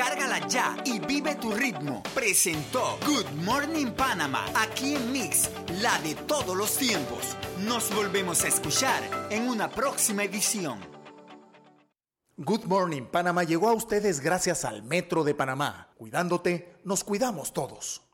Descárgala ya y vive tu ritmo. Presentó Good Morning Panama, aquí en Mix, la de todos los tiempos. Nos volvemos a escuchar en una próxima edición. Good Morning Panama llegó a ustedes gracias al Metro de Panamá. Cuidándote, nos cuidamos todos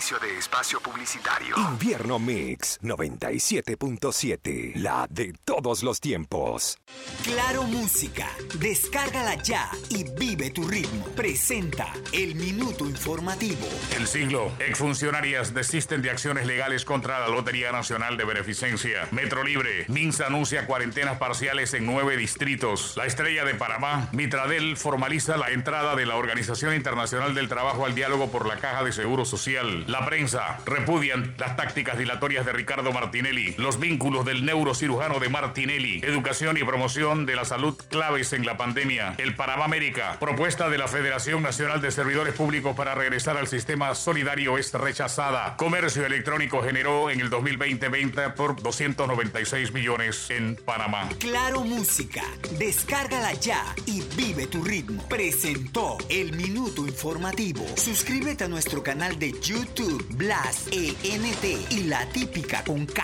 de espacio publicitario. Invierno Mix 97.7, la de todos los tiempos. Claro Música, descárgala ya y vive tu ritmo. Presenta el minuto informativo. El siglo, exfuncionarias desisten de acciones legales contra la Lotería Nacional de Beneficencia. Metro Libre, Minsa anuncia cuarentenas parciales en nueve distritos. La estrella de Panamá, Mitradel, formaliza la entrada de la Organización Internacional del Trabajo al diálogo por la Caja de Seguro Social. La prensa repudian las tácticas dilatorias de Ricardo Martinelli, los vínculos del neurocirujano de Martinelli, educación y promoción de la salud claves en la pandemia, el Panamá América, propuesta de la Federación Nacional de Servidores Públicos para regresar al sistema solidario es rechazada. Comercio electrónico generó en el 2020 venta por 296 millones en Panamá. Claro Música, descárgala ya y vive tu ritmo. Presentó el minuto informativo. Suscríbete a nuestro canal de YouTube Blas ENT y la típica con K.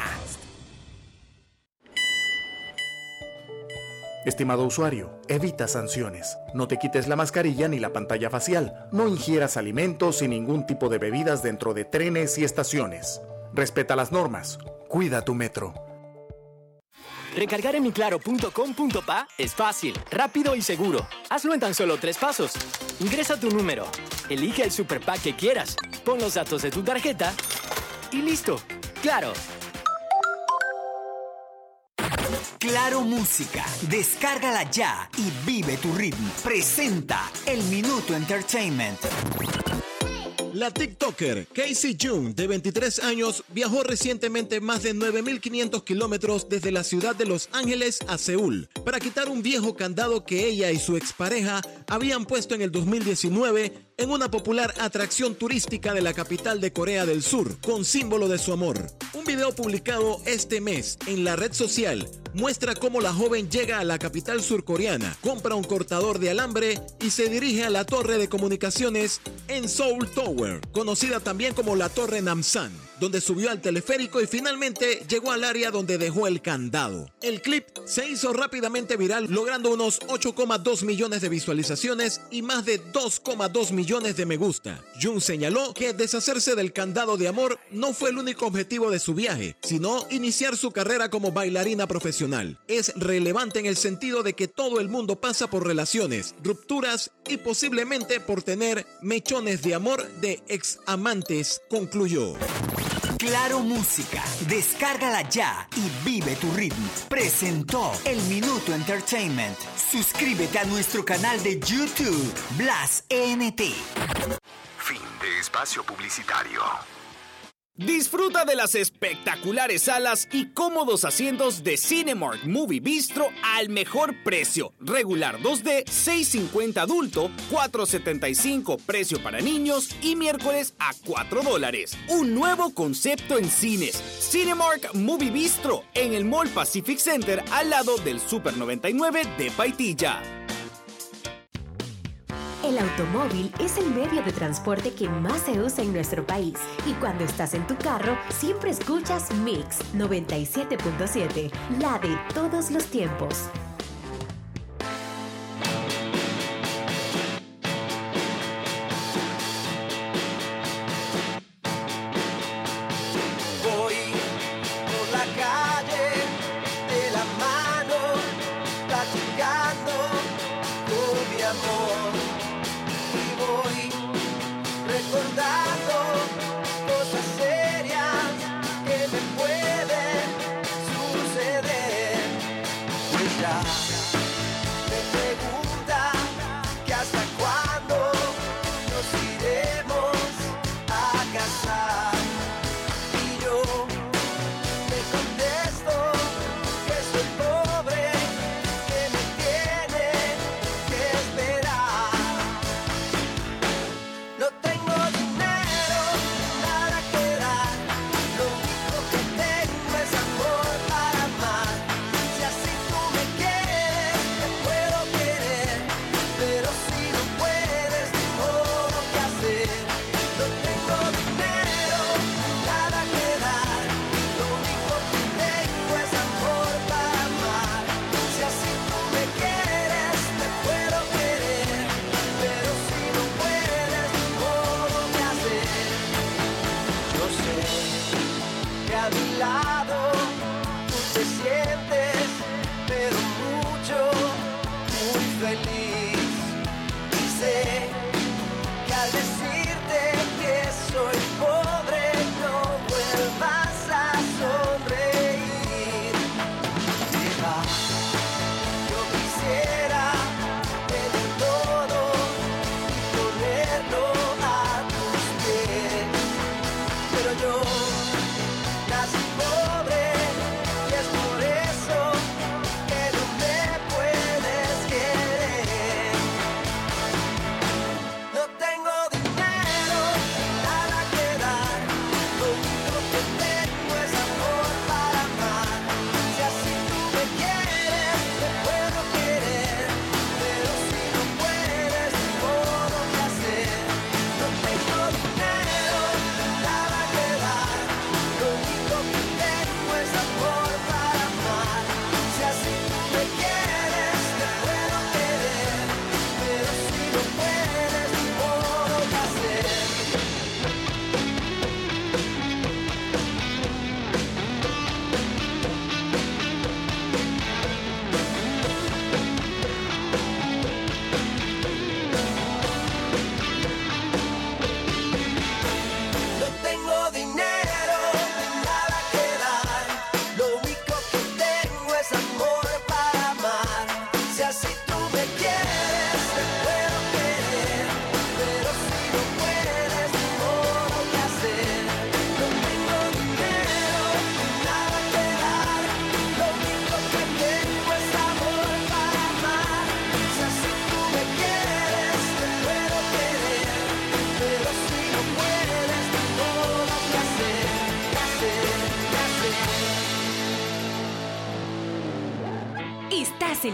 Estimado usuario, evita sanciones. No te quites la mascarilla ni la pantalla facial. No ingieras alimentos y ningún tipo de bebidas dentro de trenes y estaciones. Respeta las normas. Cuida tu metro. Recargar en miclaro.com.pa es fácil, rápido y seguro. Hazlo en tan solo tres pasos. Ingresa tu número, elige el super pack que quieras, pon los datos de tu tarjeta y listo. ¡Claro! Claro Música, descárgala ya y vive tu ritmo. Presenta el Minuto Entertainment. La TikToker Casey Jung, de 23 años, viajó recientemente más de 9.500 kilómetros desde la ciudad de Los Ángeles a Seúl para quitar un viejo candado que ella y su expareja habían puesto en el 2019 en una popular atracción turística de la capital de Corea del Sur, con símbolo de su amor. Un video publicado este mes en la red social muestra cómo la joven llega a la capital surcoreana, compra un cortador de alambre y se dirige a la torre de comunicaciones en Seoul Tower, conocida también como la Torre Namsan, donde subió al teleférico y finalmente llegó al área donde dejó el candado. El clip se hizo rápidamente viral, logrando unos 8,2 millones de visualizaciones y más de 2,2 millones de me gusta. Jung señaló que deshacerse del candado de amor no fue el único objetivo de su viaje, sino iniciar su carrera como bailarina profesional. Es relevante en el sentido de que todo el mundo pasa por relaciones, rupturas y posiblemente por tener mechones de amor de ex amantes, concluyó. Claro Música, descárgala ya y vive tu ritmo. Presentó el Minuto Entertainment. Suscríbete a nuestro canal de YouTube, Blas ENT. Fin de espacio publicitario. Disfruta de las espectaculares salas y cómodos asientos de Cinemark Movie Bistro al mejor precio. Regular 2D, 6.50 adulto, 4.75 precio para niños y miércoles a 4 dólares. Un nuevo concepto en cines. Cinemark Movie Bistro en el Mall Pacific Center al lado del Super 99 de Paitilla. El automóvil es el medio de transporte que más se usa en nuestro país y cuando estás en tu carro siempre escuchas Mix 97.7, la de todos los tiempos.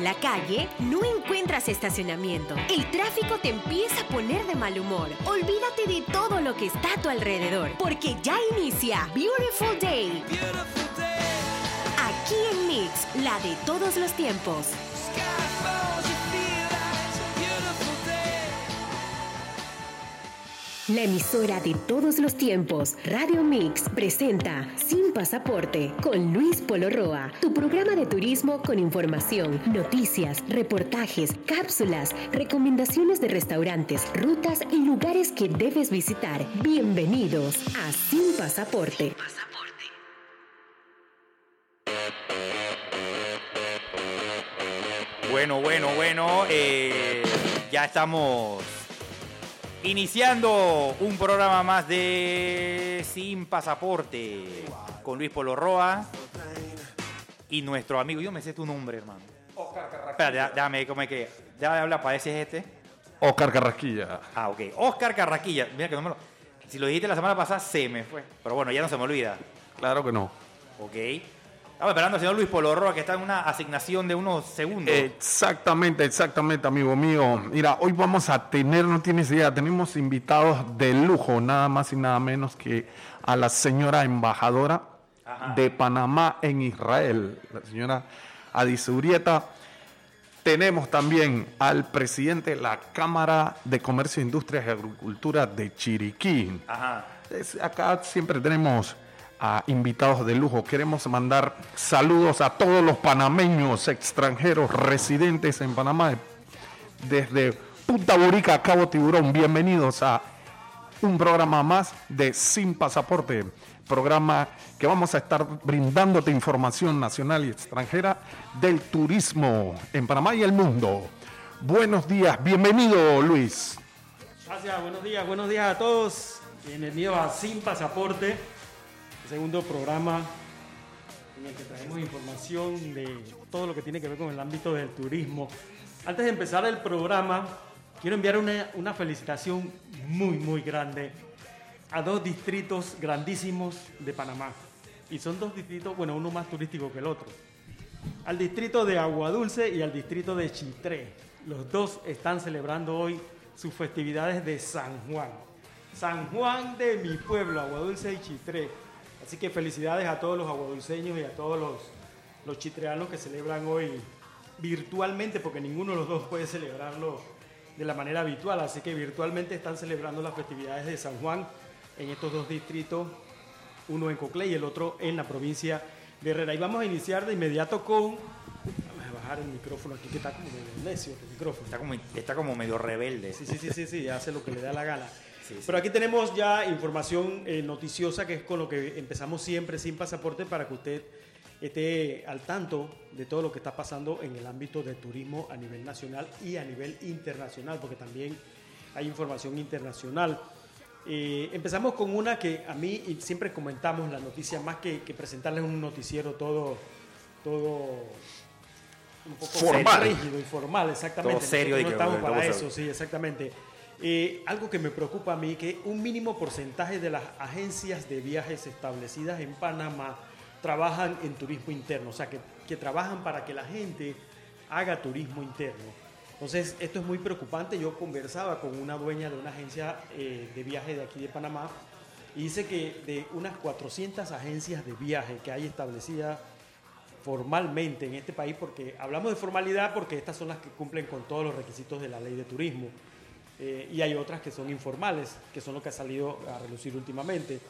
La calle, no encuentras estacionamiento. El tráfico te empieza a poner de mal humor. Olvídate de todo lo que está a tu alrededor, porque ya inicia Beautiful Day. Aquí en Mix, la de todos los tiempos. La emisora de todos los tiempos, Radio Mix, presenta Pasaporte con Luis Polo Roa, tu programa de turismo con información, noticias, reportajes, cápsulas, recomendaciones de restaurantes, rutas y lugares que debes visitar. Bienvenidos a Sin Pasaporte. Bueno, bueno, bueno, eh, ya estamos iniciando un programa más de Sin Pasaporte con Luis Polo Roa y nuestro amigo, yo me sé tu nombre, hermano. Oscar Carrasquilla. Espera, déjame, ¿cómo es que? Déjame hablar, parece este. Oscar Carrasquilla. Ah, ok. Oscar Carraquilla. Mira que no me lo... Si lo dijiste la semana pasada, se me fue. Pero bueno, ya no se me olvida. Claro que no. Ok. Estamos esperando al señor Luis Polo Roa, que está en una asignación de unos segundos. Exactamente, exactamente, amigo mío. Mira, hoy vamos a tener, no tienes idea, tenemos invitados de lujo, nada más y nada menos que a la señora embajadora de Panamá en Israel, la señora Adisurieta. Tenemos también al presidente de la Cámara de Comercio, Industrias y Agricultura de Chiriquí. Ajá. Es- acá siempre tenemos a invitados de lujo. Queremos mandar saludos a todos los panameños extranjeros residentes en Panamá, desde Punta Borica Cabo Tiburón. Bienvenidos a un programa más de Sin Pasaporte, programa que vamos a estar brindándote información nacional y extranjera del turismo en Panamá y el mundo. Buenos días, bienvenido Luis. Gracias, buenos días, buenos días a todos. Bienvenidos a Sin Pasaporte, segundo programa en el que traemos información de todo lo que tiene que ver con el ámbito del turismo. Antes de empezar el programa, quiero enviar una, una felicitación muy, muy grande a dos distritos grandísimos de Panamá. Y son dos distritos, bueno, uno más turístico que el otro. Al distrito de Aguadulce y al distrito de Chitré. Los dos están celebrando hoy sus festividades de San Juan. San Juan de mi pueblo, Aguadulce y Chitré. Así que felicidades a todos los aguadulceños y a todos los, los chitreanos que celebran hoy virtualmente, porque ninguno de los dos puede celebrarlo de la manera habitual. Así que virtualmente están celebrando las festividades de San Juan en estos dos distritos, uno en Coclé y el otro en la provincia de Herrera. Y vamos a iniciar de inmediato con... Vamos a bajar el micrófono aquí que está como medio necio el micrófono. Está como, está como medio rebelde. Sí, sí, sí, sí, sí, hace lo que le da la gana. Pero aquí tenemos ya información eh, noticiosa que es con lo que empezamos siempre sin pasaporte para que usted esté al tanto de todo lo que está pasando en el ámbito del turismo a nivel nacional y a nivel internacional, porque también hay información internacional. Eh, empezamos con una que a mí y siempre comentamos la noticia, más que, que presentarles un noticiero todo, todo un poco Formal. rígido y formal, exactamente. Todo serio que- no estamos para eso, sí, exactamente. Eh, algo que me preocupa a mí, que un mínimo porcentaje de las agencias de viajes establecidas en Panamá trabajan en turismo interno, o sea, que, trabajan para que la gente haga turismo interno. Entonces, esto es muy preocupante. Yo conversaba con una dueña de una agencia eh, de viaje de aquí de Panamá y dice que de unas 400 agencias de viaje que hay establecidas formalmente en este país, porque hablamos de formalidad porque estas son las que cumplen con todos los requisitos de la ley de turismo. Eh, y hay otras que son informales, que son lo que ha salido a relucir últimamente.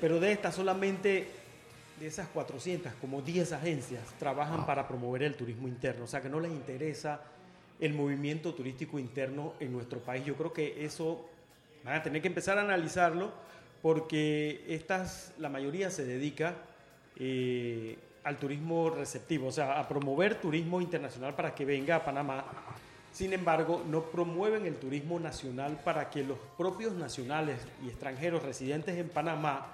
Pero de estas solamente, de esas 400, como 10 agencias trabajan para promover el turismo interno. O sea que no les interesa el movimiento turístico interno en nuestro país. Yo creo que eso van a tener que empezar a analizarlo porque estas, la mayoría se dedica eh, al turismo receptivo, o sea, a promover turismo internacional para que venga a Panamá. Sin embargo, no promueven el turismo nacional para que los propios nacionales y extranjeros residentes en Panamá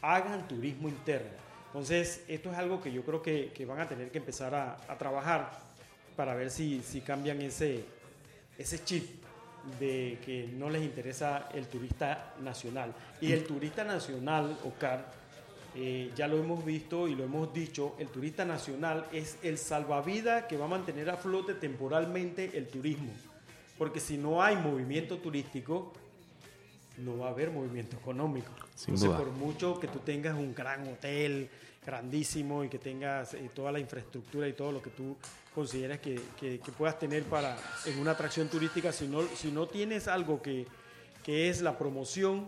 hagan turismo interno. Entonces, esto es algo que yo creo que, que van a tener que empezar a, a trabajar para ver si, si cambian ese, ese chip de que no les interesa el turista nacional. Y el turista nacional, Ocar, eh, ya lo hemos visto y lo hemos dicho, el turista nacional es el salvavidas que va a mantener a flote temporalmente el turismo. Porque si no hay movimiento turístico, no va a haber movimiento económico. Sin Entonces, duda. por mucho que tú tengas un gran hotel grandísimo y que tengas eh, toda la infraestructura y todo lo que tú consideras que, que- que puedas tener para en una atracción turística, si no, si no tienes algo que, que es la promoción,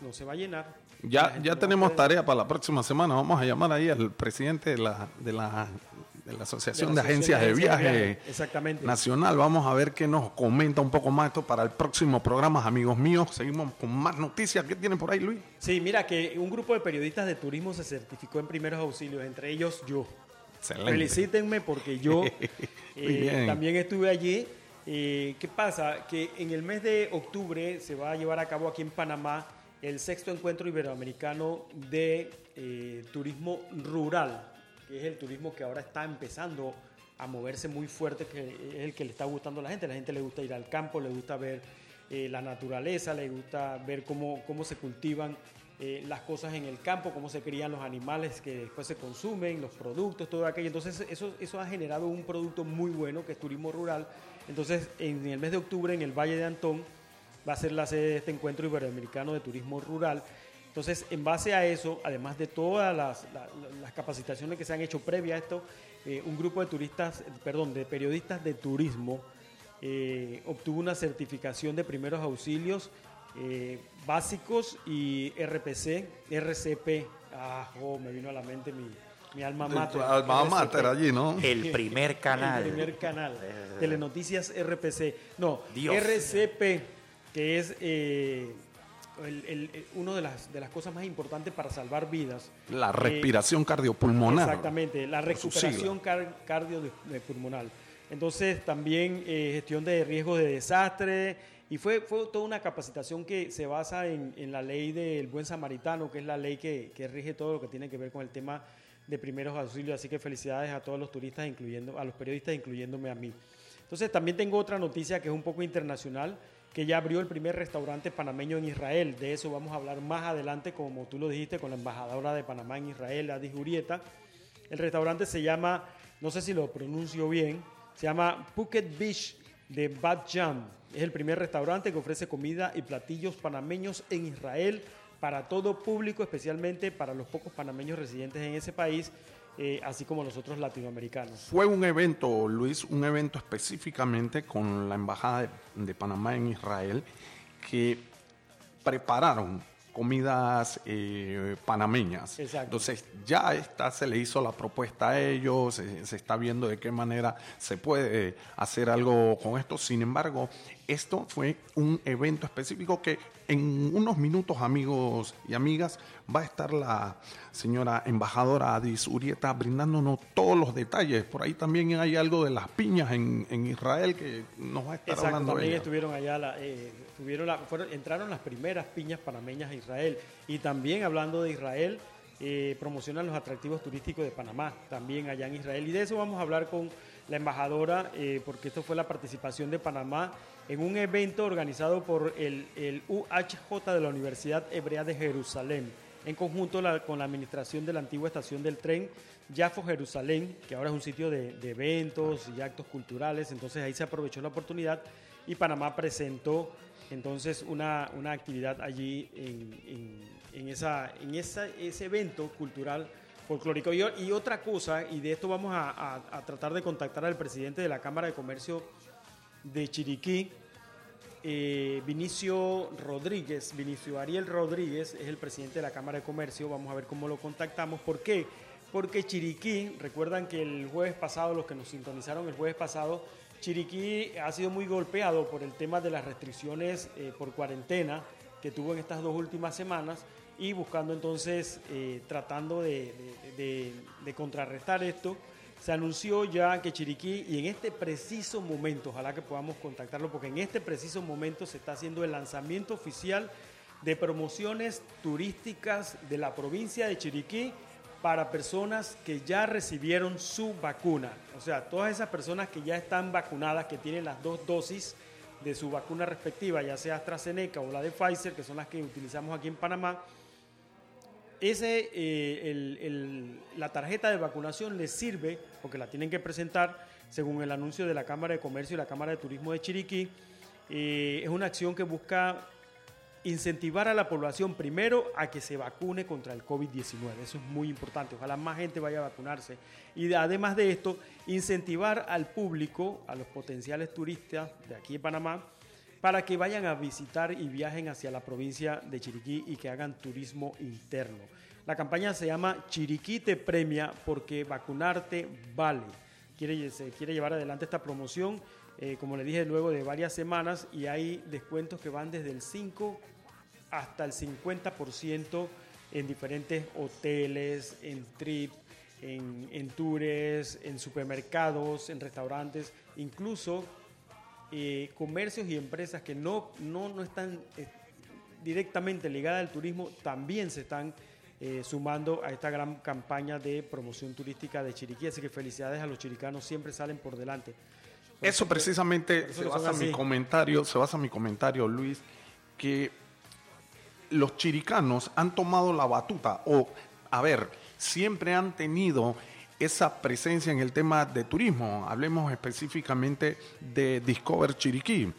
no se va a llenar. Ya, gente ya tenemos tarea para la próxima semana. Vamos a llamar ahí al presidente de la, de la, de la Asociación De la Agencias de Viaje Viaje, exactamente. Nacional. Vamos a ver qué nos comenta un poco más esto para el próximo programa, amigos míos. Seguimos con más noticias. ¿Qué tienen por ahí, Luis? Sí, mira que un grupo de periodistas de turismo se certificó en primeros auxilios, entre ellos yo. Excelente. Felicítenme porque yo eh, también estuve allí. Eh, ¿Qué pasa? Que en el mes de octubre se va a llevar a cabo aquí en Panamá el sexto encuentro iberoamericano de eh, turismo rural, que es el turismo que ahora está empezando a moverse muy fuerte, que es el que le está gustando a la gente. La gente le gusta ir al campo, le gusta ver eh, la naturaleza, le gusta ver cómo, cómo se cultivan eh, las cosas en el campo, cómo se crían los animales que después se consumen, los productos, todo aquello. Entonces eso, eso ha generado un producto muy bueno que es turismo rural. Entonces en el mes de octubre en el Valle de Antón va a ser la sede de este encuentro iberoamericano de turismo rural. Entonces, en base a eso, además de todas las, la- las capacitaciones que se han hecho previa a esto, eh, un grupo de turistas, perdón, de periodistas de turismo eh, obtuvo una certificación de primeros auxilios eh, básicos y RPC, RCP. Ah, oh, me vino a la mente mi, mi alma mater. alma RCP. mater allí, ¿no? El primer canal. El primer canal. Telenoticias RPC. No, Dios. RCP, que es eh, el- el- el- una de las, de las cosas más importantes para salvar vidas. La Eh, respiración cardiopulmonar. Exactamente, la recuperación car- cardiopulmonar. Entonces, también eh, gestión de riesgos de desastre. Y fue, fue toda una capacitación que se basa en, en la ley del buen samaritano, que es la ley que, que rige todo lo que tiene que ver con el tema de primeros auxilios. Así que felicidades a todos los turistas, incluyendo a los periodistas, incluyéndome a mí. Entonces, también tengo otra noticia que es un poco internacional, que ya abrió el primer restaurante panameño en Israel. De eso vamos a hablar más adelante, como tú lo dijiste, con la embajadora de Panamá en Israel, Adi Jurieta. El restaurante se llama, no sé si lo pronuncio bien, se llama Phuket Beach de Bat Jam. Es el primer restaurante que ofrece comida y platillos panameños en Israel para todo público, especialmente para los pocos panameños residentes en ese país, eh, así como los otros latinoamericanos. Fue un evento, Luis, un evento específicamente con la Embajada de, de Panamá en Israel que prepararon comidas eh, panameñas. Exacto. Entonces ya está, se le hizo la propuesta a ellos, se, se está viendo de qué manera se puede hacer algo con esto. Sin embargo, esto fue un evento específico que en unos minutos, amigos y amigas, va a estar la señora embajadora Adis Urieta brindándonos todos los detalles. Por ahí también hay algo de las piñas en, en Israel que nos va a estar Exacto, hablando también ella. estuvieron allá, la- eh, tuvieron la- fueron, entraron las primeras piñas panameñas a Israel. Y también hablando de Israel, eh, promocionan los atractivos turísticos de Panamá, también allá en Israel. Y de eso vamos a hablar con la embajadora, eh, porque esto fue la participación de Panamá en un evento organizado por el, UHJ de la Universidad Hebrea de Jerusalén, en conjunto con la administración de la antigua estación del tren Yafo Jerusalén, que ahora es un sitio de eventos y actos culturales, entonces ahí se aprovechó la oportunidad y Panamá presentó entonces una, una actividad allí en, en- esa, en ese evento cultural folclórico. Y, otra cosa, y de esto vamos a tratar de contactar al presidente de la Cámara de Comercio de Chiriquí, eh, Vinicio Rodríguez, Vinicio Ariel Rodríguez es el presidente de la Cámara de Comercio. Vamos a ver cómo lo contactamos. ¿Por qué? Porque Chiriquí, recuerdan que el jueves pasado, los que nos sintonizaron el jueves pasado, Chiriquí ha sido muy golpeado por el tema de las restricciones eh, por cuarentena que tuvo en estas dos últimas semanas y buscando entonces, eh, tratando de, de- contrarrestar esto, se anunció ya que Chiriquí, y en este preciso momento, ojalá que podamos contactarlo, porque en este preciso momento se está haciendo el lanzamiento oficial de promociones turísticas de la provincia de Chiriquí para personas que ya recibieron su vacuna. O sea, todas esas personas que ya están vacunadas, que tienen las dos dosis de su vacuna respectiva, ya sea AstraZeneca o la de Pfizer, que son las que utilizamos aquí en Panamá, ese, eh, la tarjeta de vacunación les sirve, porque la tienen que presentar según el anuncio de la Cámara de Comercio y la Cámara de Turismo de Chiriquí. Eh, es una acción que busca incentivar a la población primero a que se vacune contra el COVID-19. Eso es muy importante. Ojalá más gente vaya a vacunarse. Y de- además de esto, incentivar al público, a los potenciales turistas de aquí de Panamá, para que vayan a visitar y viajen hacia la provincia de Chiriquí y que hagan turismo interno. La campaña se llama Chiriquí te premia porque vacunarte vale. Quiere, se quiere llevar adelante esta promoción, eh, como le dije, luego de varias semanas y hay descuentos que van desde el 5 hasta el 50% en diferentes hoteles, en trip, en, en tours, en supermercados, en restaurantes, incluso eh, comercios y empresas que no, no, no están eh, directamente ligadas al turismo también se están eh, sumando a esta gran campaña de promoción turística de Chiriquí. Así que felicidades a los chiricanos, siempre salen por delante. Por Eso precisamente por eso se basa mi comentario, se basa mi comentario, Luis, que los chiricanos han tomado la batuta o, a ver, siempre han tenido esa presencia en el tema de turismo. Hablemos específicamente de Discover Chiriquí.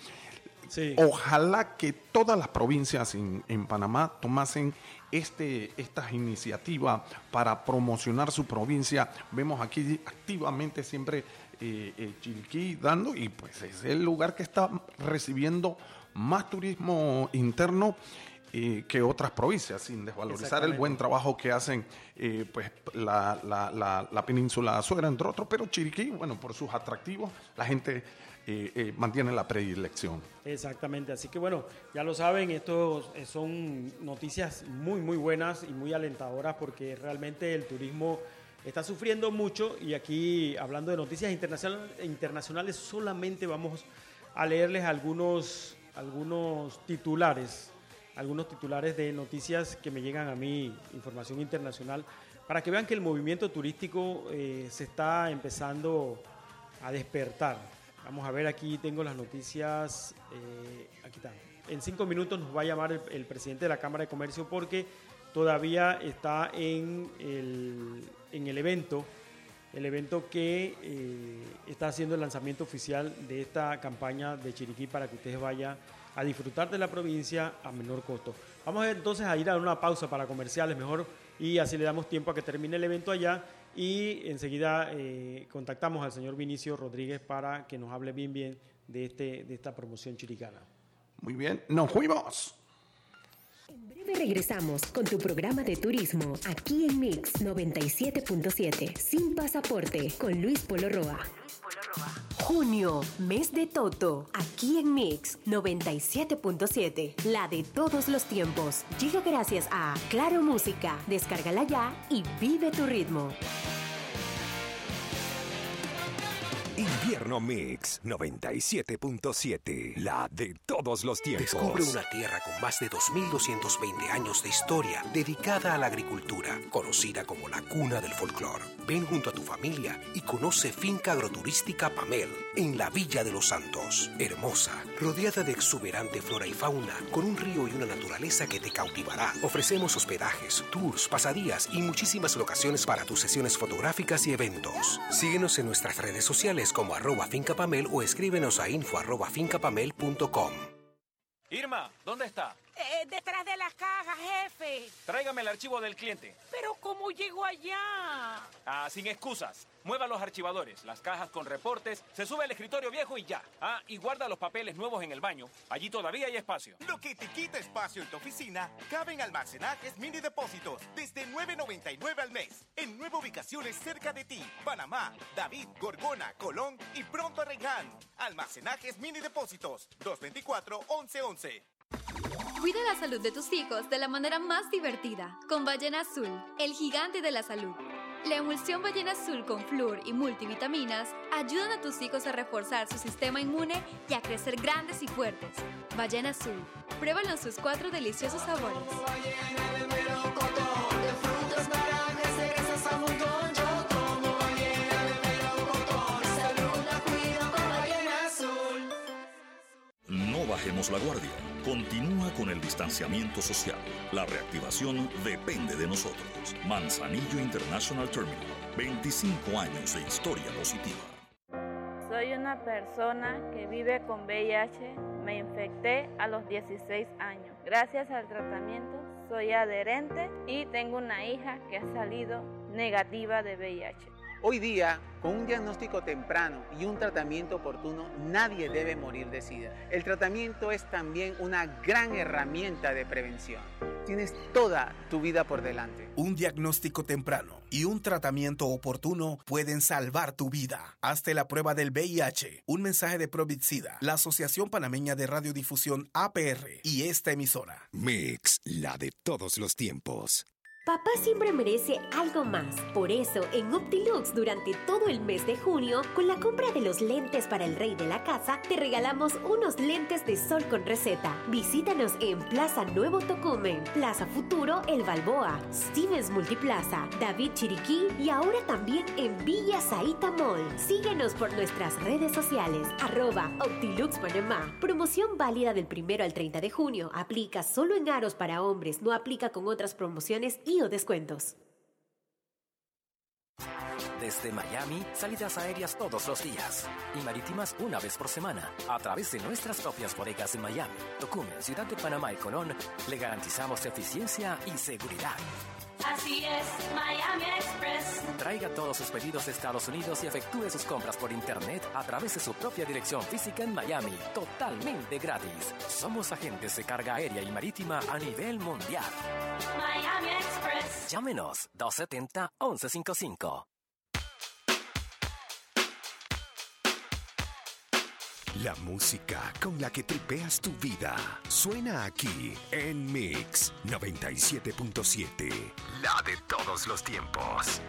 Ojalá que todas las provincias en, en Panamá tomasen este, estas iniciativas para promocionar su provincia. Vemos aquí activamente siempre eh, eh, Chiriquí dando y pues es el lugar que está recibiendo más turismo interno eh, que otras provincias, sin desvalorizar el buen trabajo que hacen eh, pues la, la- la- la península Azuera, entre otros, pero Chiriquí, bueno, por sus atractivos, la gente eh, eh, mantiene la predilección. Exactamente, así que bueno, ya lo saben, estos son noticias muy, muy buenas y muy alentadoras porque realmente el turismo está sufriendo mucho y aquí hablando de noticias internacional- internacionales solamente vamos a leerles algunos, algunos titulares, algunos titulares de noticias que me llegan a mí, información internacional, para que vean que el movimiento turístico eh, se está empezando a despertar. Vamos a ver, aquí tengo las noticias. eh, aquí está. En cinco minutos nos va a llamar el, presidente de la Cámara de Comercio porque todavía está en el, en el evento, el evento que eh, está haciendo el lanzamiento oficial de esta campaña de Chiriquí para que ustedes vayan a disfrutar de la provincia a menor costo. Vamos entonces a ir a una pausa para comerciales mejor y así le damos tiempo a que termine el evento allá y enseguida eh, contactamos al señor Vinicio Rodríguez para que nos hable bien bien de, este, de esta promoción chiricana. Muy bien, nos fuimos. Breve regresamos con tu programa de turismo aquí en Mix 97.7 sin pasaporte con Luis Polo Roa. Junio, mes de Toto, aquí en Mix 97.7, la de todos los tiempos. Llega gracias a Claro Música, descárgala ya y vive tu ritmo. Invierno Mix 97.7, la de todos los tiempos. Descubre una tierra con más de 2.220 años de historia dedicada a la agricultura, conocida como la cuna del folclor. Ven junto a tu familia y conoce Finca Agroturística Pamel en la Villa de los Santos. Hermosa, rodeada de exuberante flora y fauna, con un río y una naturaleza que te cautivará. Ofrecemos hospedajes, tours, pasadías y muchísimas locaciones para tus sesiones fotográficas y eventos. Síguenos en nuestras redes sociales como arroba fincapamel o escríbenos a info arroba fincapamel.com. Irma, ¿dónde está? Eh, detrás de las cajas, jefe. Tráigame el archivo del cliente. Pero ¿cómo llego allá? Ah, sin excusas. Mueva los archivadores, las cajas con reportes, se sube al escritorio viejo y ya. Ah, y guarda los papeles nuevos en el baño. Allí todavía hay espacio. Lo que te quita espacio en tu oficina, cabe en almacenajes mini depósitos desde 9.99 al mes. En nueve ubicaciones cerca de ti. Panamá, David, Gorgona, Colón y pronto Arreján. Almacenajes mini depósitos 224-1111. Cuida la salud de tus hijos de la manera más divertida con Ballena Azul, el gigante de la salud. La emulsión Ballena Azul con flúor y multivitaminas ayudan a tus hijos a reforzar su sistema inmune y a crecer grandes y fuertes. Ballena Azul, pruébalo en sus cuatro deliciosos sabores. No bajemos la guardia. Continúa con el distanciamiento social. La reactivación depende de nosotros. Manzanillo International Terminal. 25 años de historia positiva. Soy una persona que vive con VIH. Me infecté a los 16 años. Gracias al tratamiento soy adherente y tengo una hija que ha salido negativa de VIH. Hoy día, con un diagnóstico temprano y un tratamiento oportuno, nadie debe morir de SIDA. El tratamiento es también una gran herramienta de prevención. Tienes toda tu vida por delante. Un diagnóstico temprano y un tratamiento oportuno pueden salvar tu vida. Hazte la prueba del VIH. Un mensaje de Provitsida, la Asociación Panameña de Radiodifusión APR y esta emisora. Mix, la de todos los tiempos. Papá siempre merece algo más. Por eso, en Optilux, durante todo el mes de junio, con la compra de los lentes para el rey de la casa, te regalamos unos lentes de sol con receta. Visítanos en Plaza Nuevo Tocumen, Plaza Futuro El Balboa, Stevens Multiplaza, David Chiriquí y ahora también en Villa Saita Mall. Síguenos por nuestras redes sociales, arroba Optilux Panamá. Promoción válida del primero al 30 de junio. Aplica solo en aros para hombres, no aplica con otras promociones y descuentos. Desde Miami, salidas aéreas todos los días y marítimas una vez por semana. A través de nuestras propias bodegas en Miami, Tocumen, Ciudad de Panamá y Colón, le garantizamos eficiencia y seguridad. Así es, Miami Express. Traiga todos sus pedidos de Estados Unidos y efectúe sus compras por internet a través de su propia dirección física en Miami, totalmente gratis. Somos agentes de carga aérea y marítima a nivel mundial. Miami Express. Llámenos 270-1155. La música con la que tripeas tu vida suena aquí en Mix 97.7. La de todos los tiempos.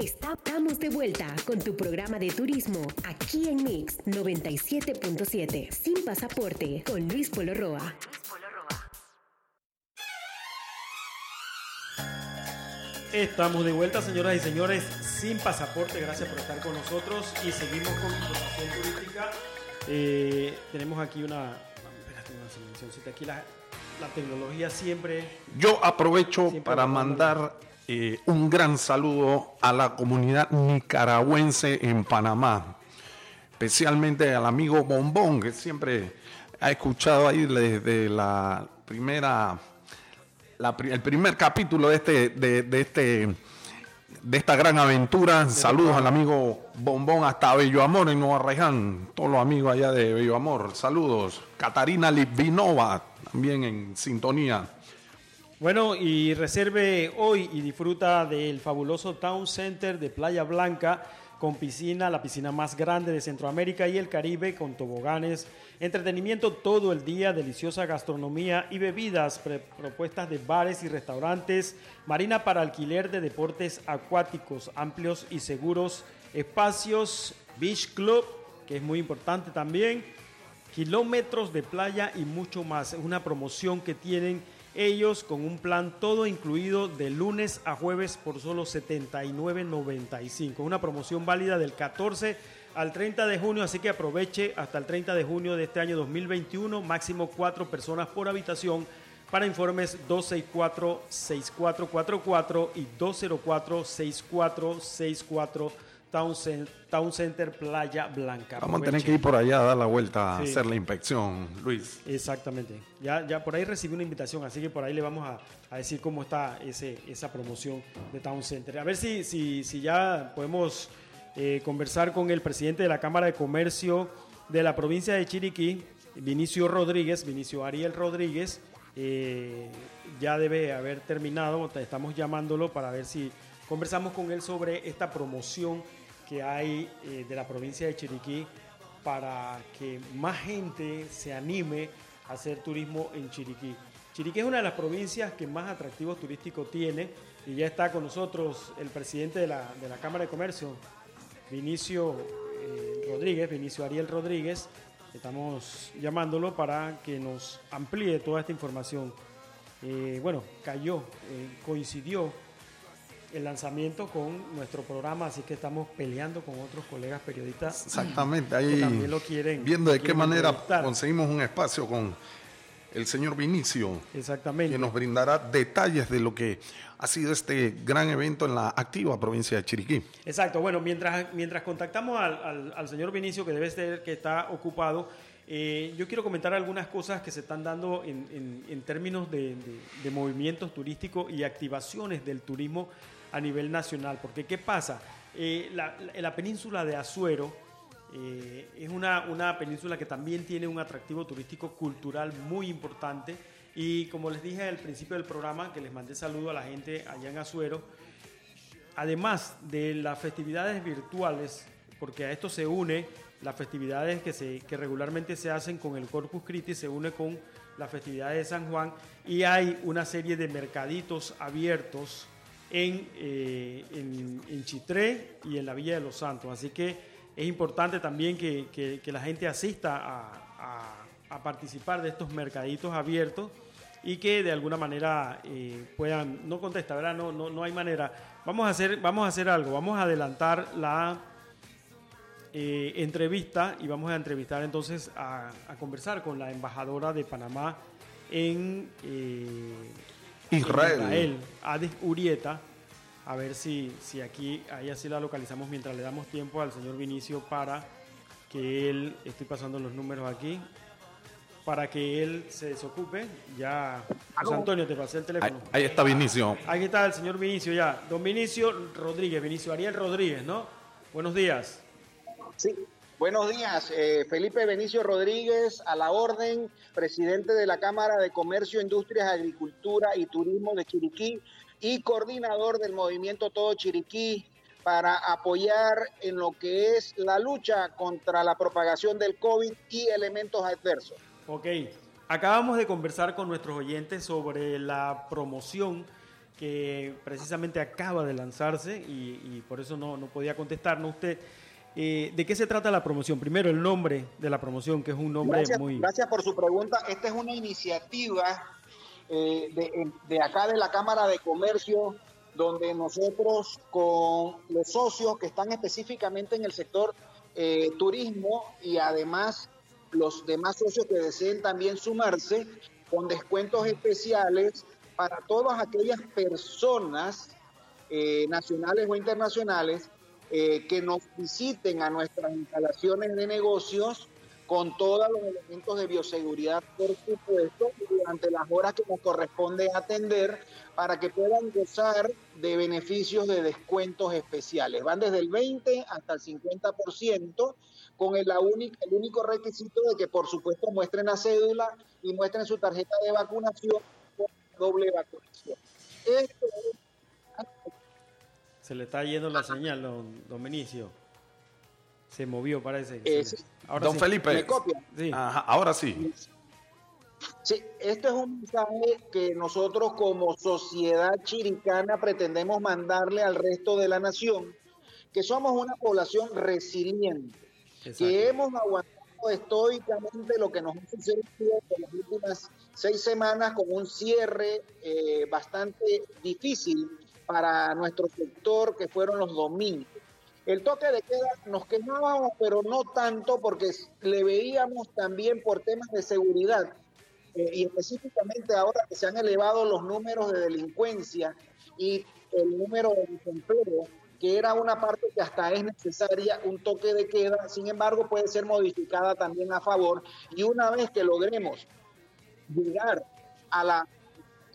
Estamos de vuelta con tu programa de turismo aquí en Mix 97.7. Sin pasaporte con Luis Polo Roa. Estamos de vuelta, señoras y señores, sin pasaporte. Gracias por estar con nosotros y seguimos con información turística. Eh, tenemos aquí una, espérate, una. Aquí la, la tecnología siempre. Yo aprovecho para mandar eh, un gran saludo a la comunidad nicaragüense en Panamá, especialmente al amigo Bombón, que siempre ha escuchado ahí desde la primera, la el primer capítulo de este, de, de este, de esta gran aventura. Saludos al amigo Bombón hasta Bello Amor en Nueva Reján, todos los amigos allá de Bello Amor. Saludos. Catarina Litvinova, también en sintonía. Bueno, y reserve hoy y disfruta del fabuloso Town Center de Playa Blanca con piscina, la piscina más grande de Centroamérica y el Caribe, con toboganes, entretenimiento todo el día, deliciosa gastronomía y bebidas, propuestas de bares y restaurantes, marina para alquiler de deportes acuáticos amplios y seguros, espacios, beach club, que es muy importante también, kilómetros de playa y mucho más. Es una promoción que tienen ellos con un plan todo incluido de lunes a jueves por solo 79.95. Una promoción válida del 14 al 30 de junio, así que aproveche hasta el 30 de junio de este año 2021, máximo cuatro personas por habitación. Para informes 264-6444 y 204-6464 Town, Cen- Town Center Playa Blanca. Vamos a tener que ir por allá a dar la vuelta a hacer la inspección, Luis. Exactamente. Ya, ya por ahí recibí una invitación, así que por ahí le vamos a, a decir cómo está ese, esa promoción de Town Center. A ver si, si, si ya podemos eh, conversar con el presidente de la Cámara de Comercio de la provincia de Chiriquí, Vinicio Rodríguez, Vinicio Ariel Rodríguez. eh, ya debe haber terminado, te- estamos llamándolo para ver si conversamos con él sobre esta promoción que hay eh, de la provincia de Chiriquí para que más gente se anime a hacer turismo en Chiriquí. Chiriquí es una de las provincias que más atractivos turísticos tiene y ya está con nosotros el presidente de la, de la Cámara de Comercio, Vinicio eh, Rodríguez, Vinicio Ariel Rodríguez. Estamos llamándolo para que nos amplíe toda esta información. Eh, bueno, cayó, coincidió el lanzamiento con nuestro programa, así que estamos peleando con otros colegas periodistas. Exactamente, que ahí también lo quieren. viendo de qué manera conseguimos un espacio con el señor Vinicio, Exactamente. que nos brindará detalles de lo que ha sido este gran evento en la activa provincia de Chiriquí. Exacto, bueno, mientras, mientras contactamos al, al- al señor Vinicio, que debe ser que está ocupado, eh, yo quiero comentar algunas cosas que se están dando en, en- en términos de, de- de movimientos turísticos y activaciones del turismo a nivel nacional. Porque, ¿qué pasa? Eh, la, la- la península de Azuero eh, es una, una península que también tiene un atractivo turístico cultural muy importante. Y como les dije al principio del programa, que les mandé saludo a la gente allá en Azuero, además de las festividades virtuales, porque a esto se une las festividades que, se, que regularmente se hacen con el Corpus Christi, se une con las festividades de San Juan y hay una serie de mercaditos abiertos en, eh, en, en Chitré y en la Villa de los Santos. Así que es importante también que, que- la gente asista a, participar de estos mercaditos abiertos y que de alguna manera eh, puedan, no contesta, ¿verdad? No, no, no hay manera. Vamos a, hacer, vamos a hacer algo, vamos a adelantar la eh, entrevista y vamos a entrevistar entonces a, conversar con la embajadora de Panamá en Israel. Israel, Adis Urieta, a ver si, si aquí, ahí así la localizamos mientras le damos tiempo al señor Vinicio para que él, estoy pasando los números aquí, para que él se desocupe. Ya, José Antonio, te pasé el Ahí, teléfono. ahí está Vinicio. Aquí está el señor Vinicio ya. Don Vinicio Rodríguez, Vinicio Ariel Rodríguez, ¿no? Buenos días. Sí, buenos días. eh, Felipe Benicio Rodríguez, a la orden, presidente de la Cámara de Comercio, Industrias, Agricultura y Turismo de Chiriquí y coordinador del movimiento Todo Chiriquí para apoyar en lo que es la lucha contra la propagación del COVID y elementos adversos. Ok, acabamos de conversar con nuestros oyentes sobre la promoción que precisamente acaba de lanzarse y, por eso no, no podía contestarnos usted. Eh, ¿De qué se trata la promoción? Primero, el nombre de la promoción, que es un nombre Gracias, muy... gracias por su pregunta. Esta es una iniciativa eh, de, de acá de la Cámara de Comercio, donde nosotros con los socios que están específicamente en el sector eh, turismo y además los demás socios que deseen también sumarse con descuentos especiales para todas aquellas personas eh, nacionales o internacionales eh, que nos visiten a nuestras instalaciones de negocios con todos los elementos de bioseguridad, por supuesto, durante las horas que nos corresponde atender para que puedan gozar de beneficios de descuentos especiales. Van desde el 20 hasta el 50%, con el, la única- el único requisito de que, por supuesto, muestren la cédula y muestren su tarjeta de vacunación con doble vacunación. Esto es Se le está yendo la señal, don, don Benicio. Se movió, parece. Eh, Sí. Ahora Don sí. Felipe. ¿Me copia? Sí. Ajá, ahora sí. Sí, este es un mensaje que nosotros como sociedad chiricana pretendemos mandarle al resto de la nación, que somos una población resiliente, que hemos aguantado estoicamente lo que nos ha sucedido en las últimas seis semanas con un cierre eh, bastante difícil para nuestro sector, que fueron los domingos. El toque de queda nos quemábamos, pero no tanto porque le veíamos también por temas de seguridad eh, y específicamente ahora que se han elevado los números de delincuencia y el número de desempleo, que era una parte que hasta es necesaria un toque de queda, sin embargo puede ser modificada también a favor y una vez que logremos llegar a la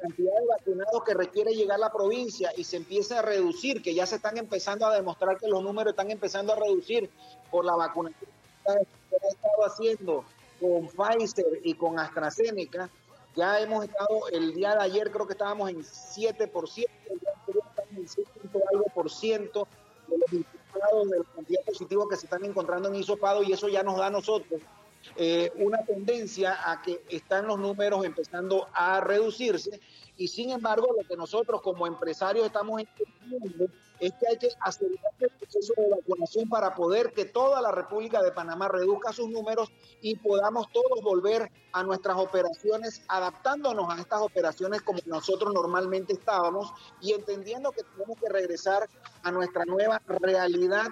cantidad de vacunados que requiere llegar la provincia y se empiece a reducir, que ya se están empezando a demostrar que los números están empezando a reducir por la vacunación que ha estado haciendo con Pfizer y con AstraZeneca. Ya hemos estado, el día de ayer creo que estábamos en 7%, el día anterior estábamos en 6 punto algo por ciento de los infectados, de la cantidad de positivos que se están encontrando en hisopado y eso ya nos da a nosotros eh, una tendencia a que están los números empezando a reducirse. Y sin embargo lo que nosotros como empresarios estamos entendiendo es que hay que acelerar el proceso de vacunación para poder que toda la República de Panamá reduzca sus números y podamos todos volver a nuestras operaciones, adaptándonos a estas operaciones como nosotros normalmente estábamos y entendiendo que tenemos que regresar a nuestra nueva realidad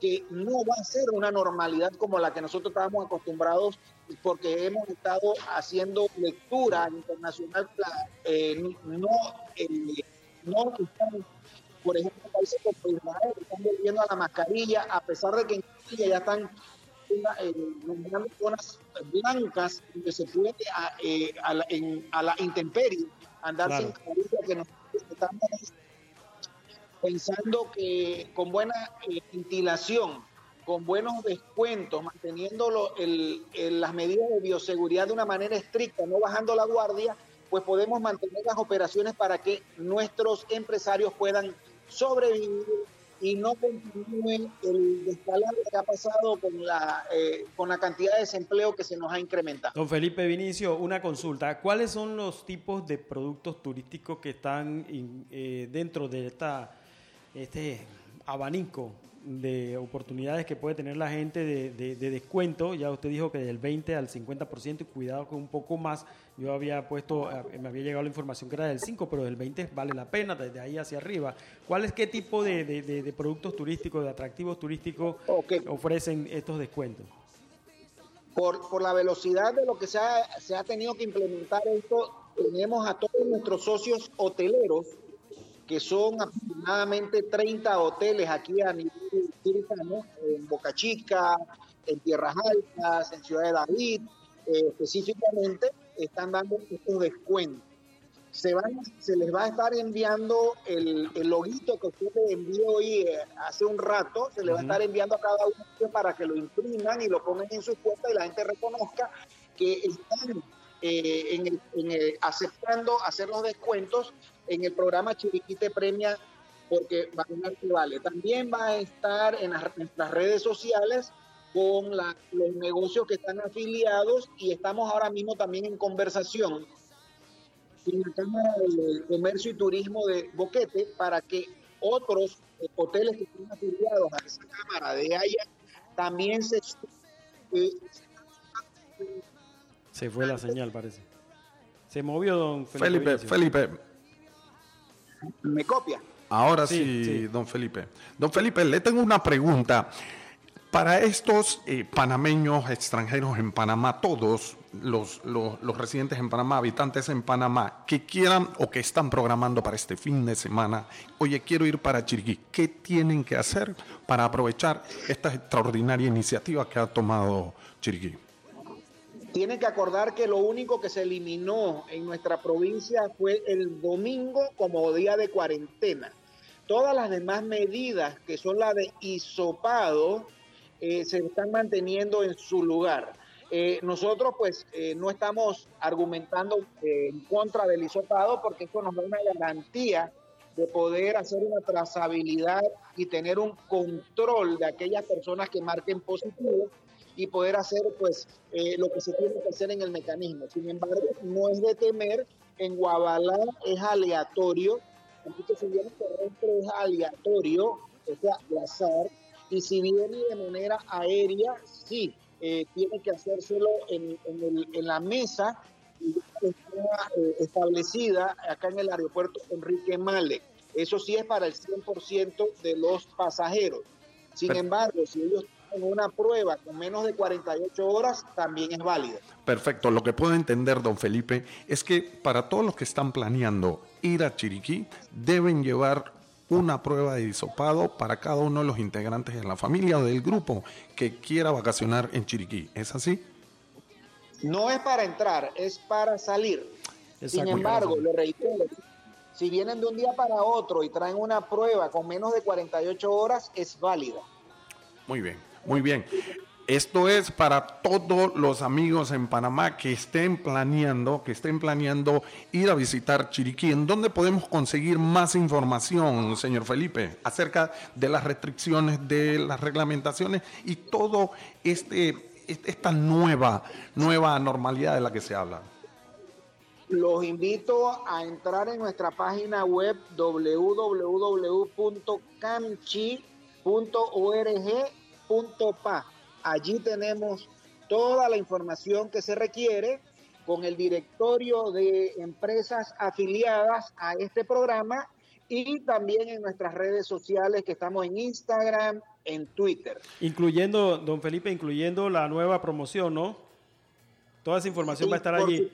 que no va a ser una normalidad como la que nosotros estábamos acostumbrados porque hemos estado haciendo lectura internacional, eh, no, eh, no están por ejemplo, países como Israel están volviendo a la mascarilla, a pesar de que en Chile ya están eh, nombrando zonas blancas donde se puede a, eh, a, la, en, a, la, intemperie andar claro. sin mascarilla, que nos estamos pensando que con buena eh, ventilación, con buenos descuentos, manteniendo lo, el, las medidas de bioseguridad de una manera estricta, no bajando la guardia, pues podemos mantener las operaciones para que nuestros empresarios puedan sobrevivir y no continúe el descalabro que ha pasado con la, eh, con la cantidad de desempleo que se nos ha incrementado. Don Felipe Vinicio, una consulta. ¿Cuáles son los tipos de productos turísticos que están eh, dentro de esta, este abanico de oportunidades que puede tener la gente de, de, de, descuento. Ya usted dijo que del 20 al 50% y cuidado con un poco más. Yo había puesto, eh, me había llegado la información que era del 5, pero del 20 vale la pena desde ahí hacia arriba. ¿Cuál es qué tipo de, de productos turísticos, de atractivos turísticos okay. ofrecen estos descuentos? Por, por la velocidad de lo que se ha, se ha tenido que implementar esto, tenemos a todos nuestros socios hoteleros que son aproximadamente 30 hoteles aquí a nivel cercano, en Boca Chica, en Tierras Altas, en Ciudad de David, eh, específicamente están dando estos descuentos. Se, van, se les va a estar enviando el, el loguito que usted le envió hoy eh, hace un rato, se le va a estar enviando a cada uno para que lo impriman y lo pongan en su cuenta y la gente reconozca que están eh, en el, en el, aceptando hacer los descuentos en el programa Chiriquite Premia porque vacunar que vale. También va a estar en las, nuestras redes sociales con la, los negocios que están afiliados y estamos ahora mismo también en conversación con la Cámara de Comercio y Turismo de Boquete para que otros eh, hoteles que están afiliados a esa Cámara de allá también se... Eh, se fue la señal, parece. Se movió don Felipe. Felipe, Felipe. ¿Me copia? Ahora sí, sí, sí, don Felipe. Don Felipe, le tengo una pregunta. Para estos eh, panameños extranjeros en Panamá, todos los, los, los, residentes en Panamá, habitantes en Panamá, que quieran o que están programando para este fin de semana, oye, quiero ir para Chiriquí, ¿qué tienen que hacer para aprovechar esta extraordinaria iniciativa que ha tomado Chiriquí? Tienen que acordar que lo único que se eliminó en nuestra provincia fue el domingo como día de cuarentena. Todas las demás medidas, que son las de hisopado, eh, se están manteniendo en su lugar. Eh, nosotros pues eh, no estamos argumentando eh, en contra del hisopado porque eso nos da una garantía de poder hacer una trazabilidad y tener un control de aquellas personas que marquen positivo y poder hacer pues lo que se tiene que hacer en el mecanismo. Sin embargo, no es de temer, en Guabalá es aleatorio, entonces si viene terrestre es aleatorio, o sea, de azar, y si viene de manera aérea, sí, eh, tiene que hacérselo en, en, el, en la mesa está eh, establecida acá en el aeropuerto Enrique Male. Eso sí es para el 100% de los pasajeros. Sin embargo, si ellos una prueba con menos de 48 horas, también es válida. Perfecto. Lo que puedo entender, don Felipe, es que para todos los que están planeando ir a Chiriquí, deben llevar una prueba de hisopado para cada uno de los integrantes de la familia o del grupo que quiera vacacionar en Chiriquí. ¿Es así? No es para entrar, es para salir. Exacto. Sin embargo, le reitero, si vienen de un día para otro y traen una prueba con menos de 48 horas, es válida. Muy bien, muy bien. Esto es para todos los amigos en Panamá que estén planeando, que estén planeando ir a visitar Chiriquí. ¿En dónde podemos conseguir más información, señor Felipe, acerca de las restricciones, de las reglamentaciones y todo este esta nueva, nueva normalidad de la que se habla? Los invito a entrar en nuestra página web www.camchi.org.pa. Allí tenemos toda la información que se requiere con el directorio de empresas afiliadas a este programa y también en nuestras redes sociales que estamos en Instagram, en Twitter. Incluyendo, don Felipe, incluyendo la nueva promoción, ¿no? Toda esa información va a estar allí.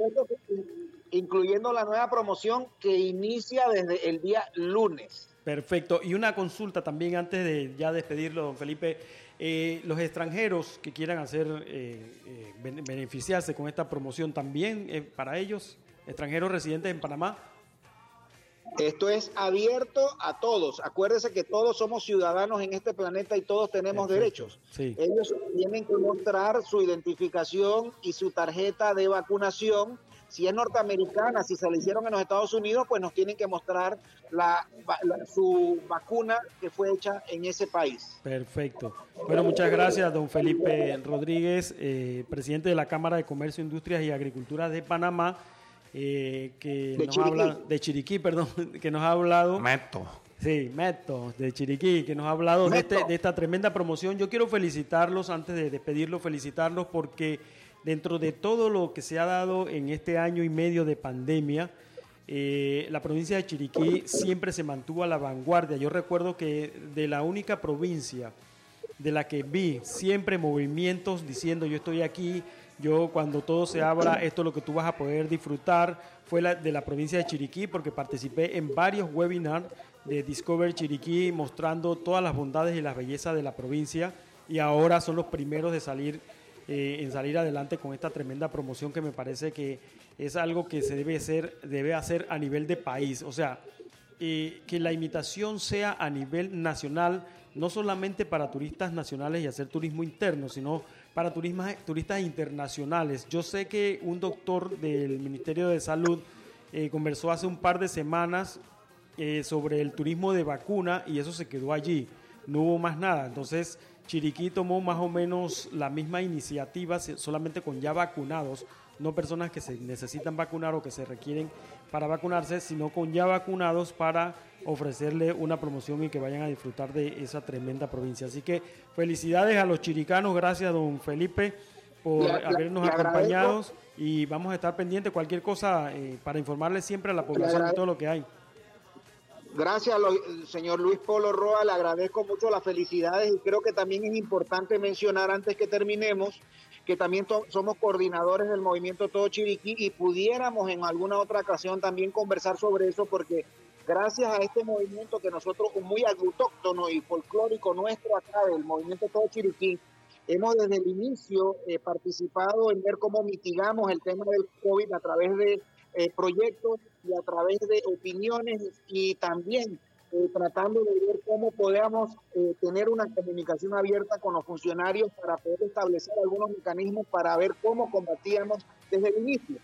incluyendo la nueva promoción que inicia desde el día lunes. Perfecto. Y una consulta también antes de ya despedirlo, don Felipe. Eh, los extranjeros que quieran hacer eh, eh, beneficiarse con esta promoción también para ellos, extranjeros residentes en Panamá. Esto es abierto a todos. Acuérdense que todos somos ciudadanos en este planeta y todos tenemos derechos. Ellos tienen que mostrar su identificación y su tarjeta de vacunación si es norteamericana, si se la hicieron en los Estados Unidos, pues nos tienen que mostrar la, su vacuna que fue hecha en ese país. Perfecto. Bueno, muchas gracias, don Felipe Rodríguez, eh, presidente de la Cámara de Comercio, Industrias y Agricultura de Panamá, eh, que nos habla de Chiriquí, perdón, que nos ha hablado. Meto. Sí, Meto, de Chiriquí, que nos ha hablado de, este, de esta tremenda promoción. Yo quiero felicitarlos, antes de despedirlos, felicitarlos porque dentro de todo lo que se ha dado en este año y medio de pandemia, eh, la provincia de Chiriquí siempre se mantuvo a la vanguardia. Yo recuerdo que de la única provincia de la que vi siempre movimientos diciendo yo estoy aquí, yo cuando todo se abra, esto es lo que tú vas a poder disfrutar, fue la de la provincia de Chiriquí porque participé en varios webinars de Discover Chiriquí mostrando todas las bondades y las bellezas de la provincia y ahora son los primeros de salir eh, en salir adelante con esta tremenda promoción que me parece que es algo que se debe hacer, debe hacer a nivel de país. O sea, eh, que la imitación sea a nivel nacional, no solamente para turistas nacionales y hacer turismo interno, sino para turistas internacionales. Yo sé que un doctor del Ministerio de Salud eh, conversó hace un par de semanas sobre el turismo de vacuna y eso se quedó allí. No hubo más nada. Entonces, Chiriquí tomó más o menos la misma iniciativa, solamente con ya vacunados, no personas que se necesitan vacunar o que se requieren para vacunarse, sino con ya vacunados para ofrecerle una promoción y que vayan a disfrutar de esa tremenda provincia. Así que felicidades a los chiricanos, gracias don Felipe por habernos acompañado y vamos a estar pendientes cualquier cosa eh, para informarles siempre a la población de todo lo que hay. Gracias, señor Luis Polo Roa. Le agradezco mucho las felicidades y creo que también es importante mencionar antes que terminemos que también somos coordinadores del movimiento Todo Chiriquí y pudiéramos en alguna otra ocasión también conversar sobre eso porque gracias a este movimiento que nosotros, muy autóctono y folclórico nuestro acá del movimiento Todo Chiriquí, hemos desde el inicio eh, participado en ver cómo mitigamos el tema del COVID a través de eh, proyectos y a través de opiniones y también eh, tratando de ver cómo podamos eh, tener una comunicación abierta con los funcionarios para poder establecer algunos mecanismos para ver cómo combatíamos desde el inicio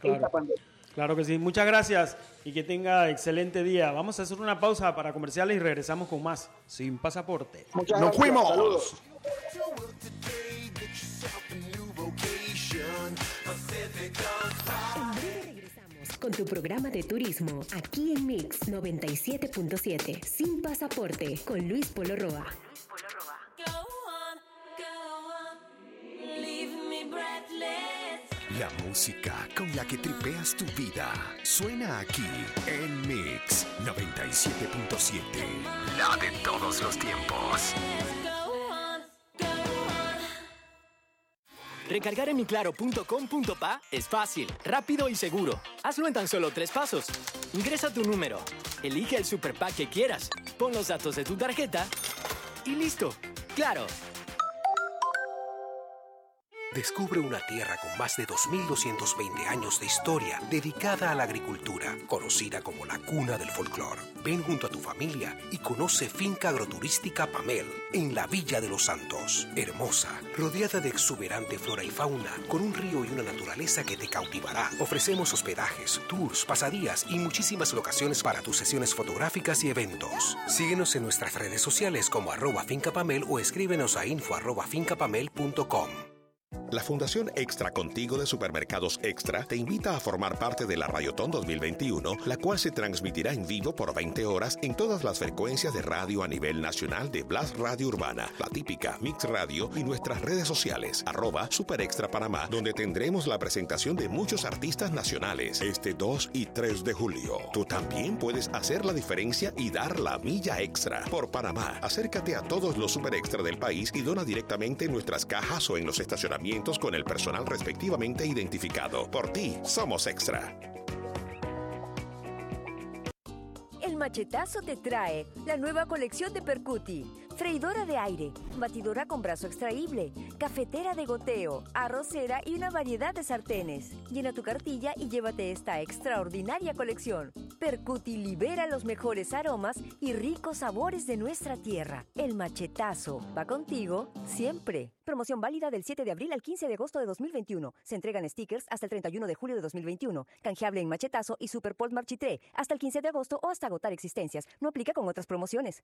claro. esta pandemia. Claro que sí, muchas gracias y que tenga excelente día. Vamos a hacer una pausa para comerciales y regresamos con más Sin Pasaporte. Nos fuimos. Saludos. Con tu programa de turismo aquí en Mix 97.7 sin pasaporte con Luis Polo Roa. La música con la que tripeas tu vida suena aquí en Mix 97.7. La de todos los tiempos. Recargar en miclaro.com.pa es fácil, rápido y seguro. Hazlo en tan solo tres pasos. Ingresa tu número, elige el super pack que quieras, pon los datos de tu tarjeta y listo. ¡Claro! Descubre una tierra con más de 2.220 años de historia dedicada a la agricultura, conocida como la cuna del folclor. Ven junto a tu familia y conoce Finca Agroturística Pamel en la Villa de los Santos. Hermosa, rodeada de exuberante flora y fauna, con un río y una naturaleza que te cautivará. Ofrecemos hospedajes, tours, pasadías y muchísimas locaciones para tus sesiones fotográficas y eventos. Síguenos en nuestras redes sociales como arroba fincapamel o escríbenos a info. La Fundación Extra Contigo de Supermercados Extra te invita a formar parte de la Radiotón 2021, la cual se transmitirá en vivo por 20 horas en todas las frecuencias de radio a nivel nacional de Blast Radio Urbana, la típica Mix Radio y nuestras redes sociales, arroba Super Extra Panamá, donde tendremos la presentación de muchos artistas nacionales este 2 y 3 de julio. Tú también puedes hacer la diferencia y dar la milla extra. Por Panamá, acércate a todos los Super Extra del país y dona directamente en nuestras cajas o en los estacionamientos con el personal respectivamente identificado. Por ti, somos extra. El machetazo te trae la nueva colección de Percuti. Freidora de aire, batidora con brazo extraíble, cafetera de goteo, arrocera y una variedad de sartenes. Llena tu cartilla y llévate esta extraordinaria colección. Percuti libera los mejores aromas y ricos sabores de nuestra tierra. El machetazo va contigo siempre. Promoción válida del 7 de abril al 15 de agosto de 2021. Se entregan stickers hasta el 31 de julio de 2021. Canjeable en machetazo y Superport Marchitré hasta el 15 de agosto o hasta agotar existencias. No aplica con otras promociones.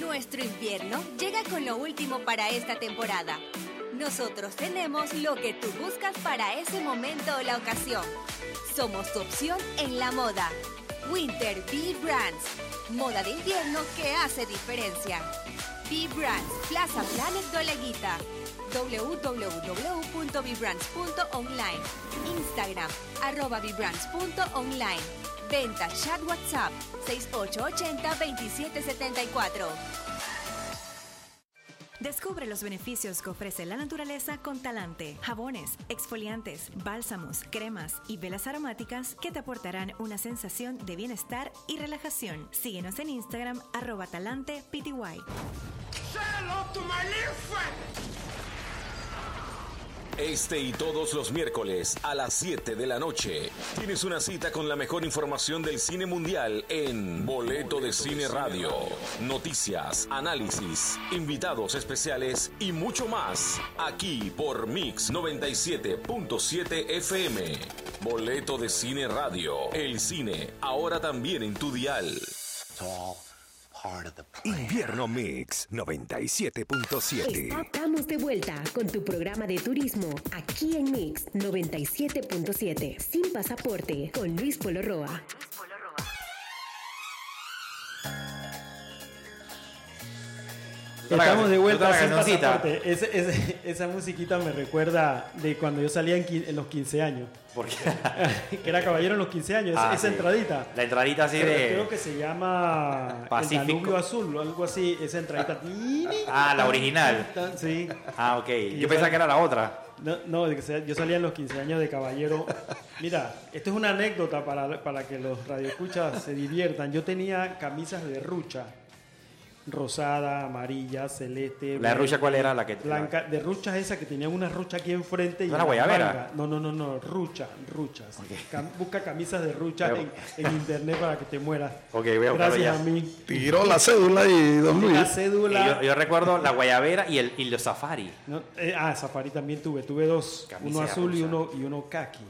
Nuestro invierno llega con lo último para esta temporada. Nosotros tenemos lo que tú buscas para ese momento o la ocasión. Somos tu opción en la moda. Winter Bee Brands. Moda de invierno que hace diferencia. Bee Brands, Plaza Planet Doleguita. www.vibrands.online. Instagram, arroba vibrands.online. Venta chat WhatsApp 6880-2774. Descubre los beneficios que ofrece la naturaleza con Talante. Jabones, exfoliantes, bálsamos, cremas y velas aromáticas que te aportarán una sensación de bienestar y relajación. Síguenos en Instagram, arroba Talante PTY. Este y todos los miércoles a las 7 de la noche tienes una cita con la mejor información del cine mundial en Boleto de Cine Radio. Noticias, análisis, invitados especiales y mucho más aquí por Mix 97.7 FM. Boleto de Cine Radio. El cine ahora también en tu dial. Invierno Mix 97.7. Estamos de vuelta con tu programa de turismo aquí en Mix 97.7. Sin pasaporte con Luis Polo Roa. Estamos de vuelta. Ese- ese- esa musiquita me recuerda de cuando yo salía en, en los 15 años. ¿Por qué? que era caballero en los 15 años, Ah, esa sí. entradita. La entradita así Creo- de- Creo que se llama Pacífico. El Danubio Azul o algo así, esa entradita. Ah, la original. Sí. Ah, ok. Y Yo pensaba que era la otra. No, no, yo salía en los 15 años de caballero. Mira, esto es una anécdota para, para que los radioescuchas se diviertan. Yo tenía camisas de rucha. Rosada, amarilla, celeste. ¿La de rucha cuál era? La que- Blanca. De rucha esa que tenía una rucha aquí enfrente. y ¿No era en la guayabera? manga. No, no, no, no. Rucha, ruchas. Cam- busca camisas de rucha en, en internet para que te mueras. Ok, voy a Gracias ya. a mí. Tiró la cédula y don Luis. La cédula. Y yo, yo recuerdo la guayabera y, el, y los safari. No, eh, ah, Safari también tuve. Tuve dos. Camisa uno azul y uno, y uno kaki.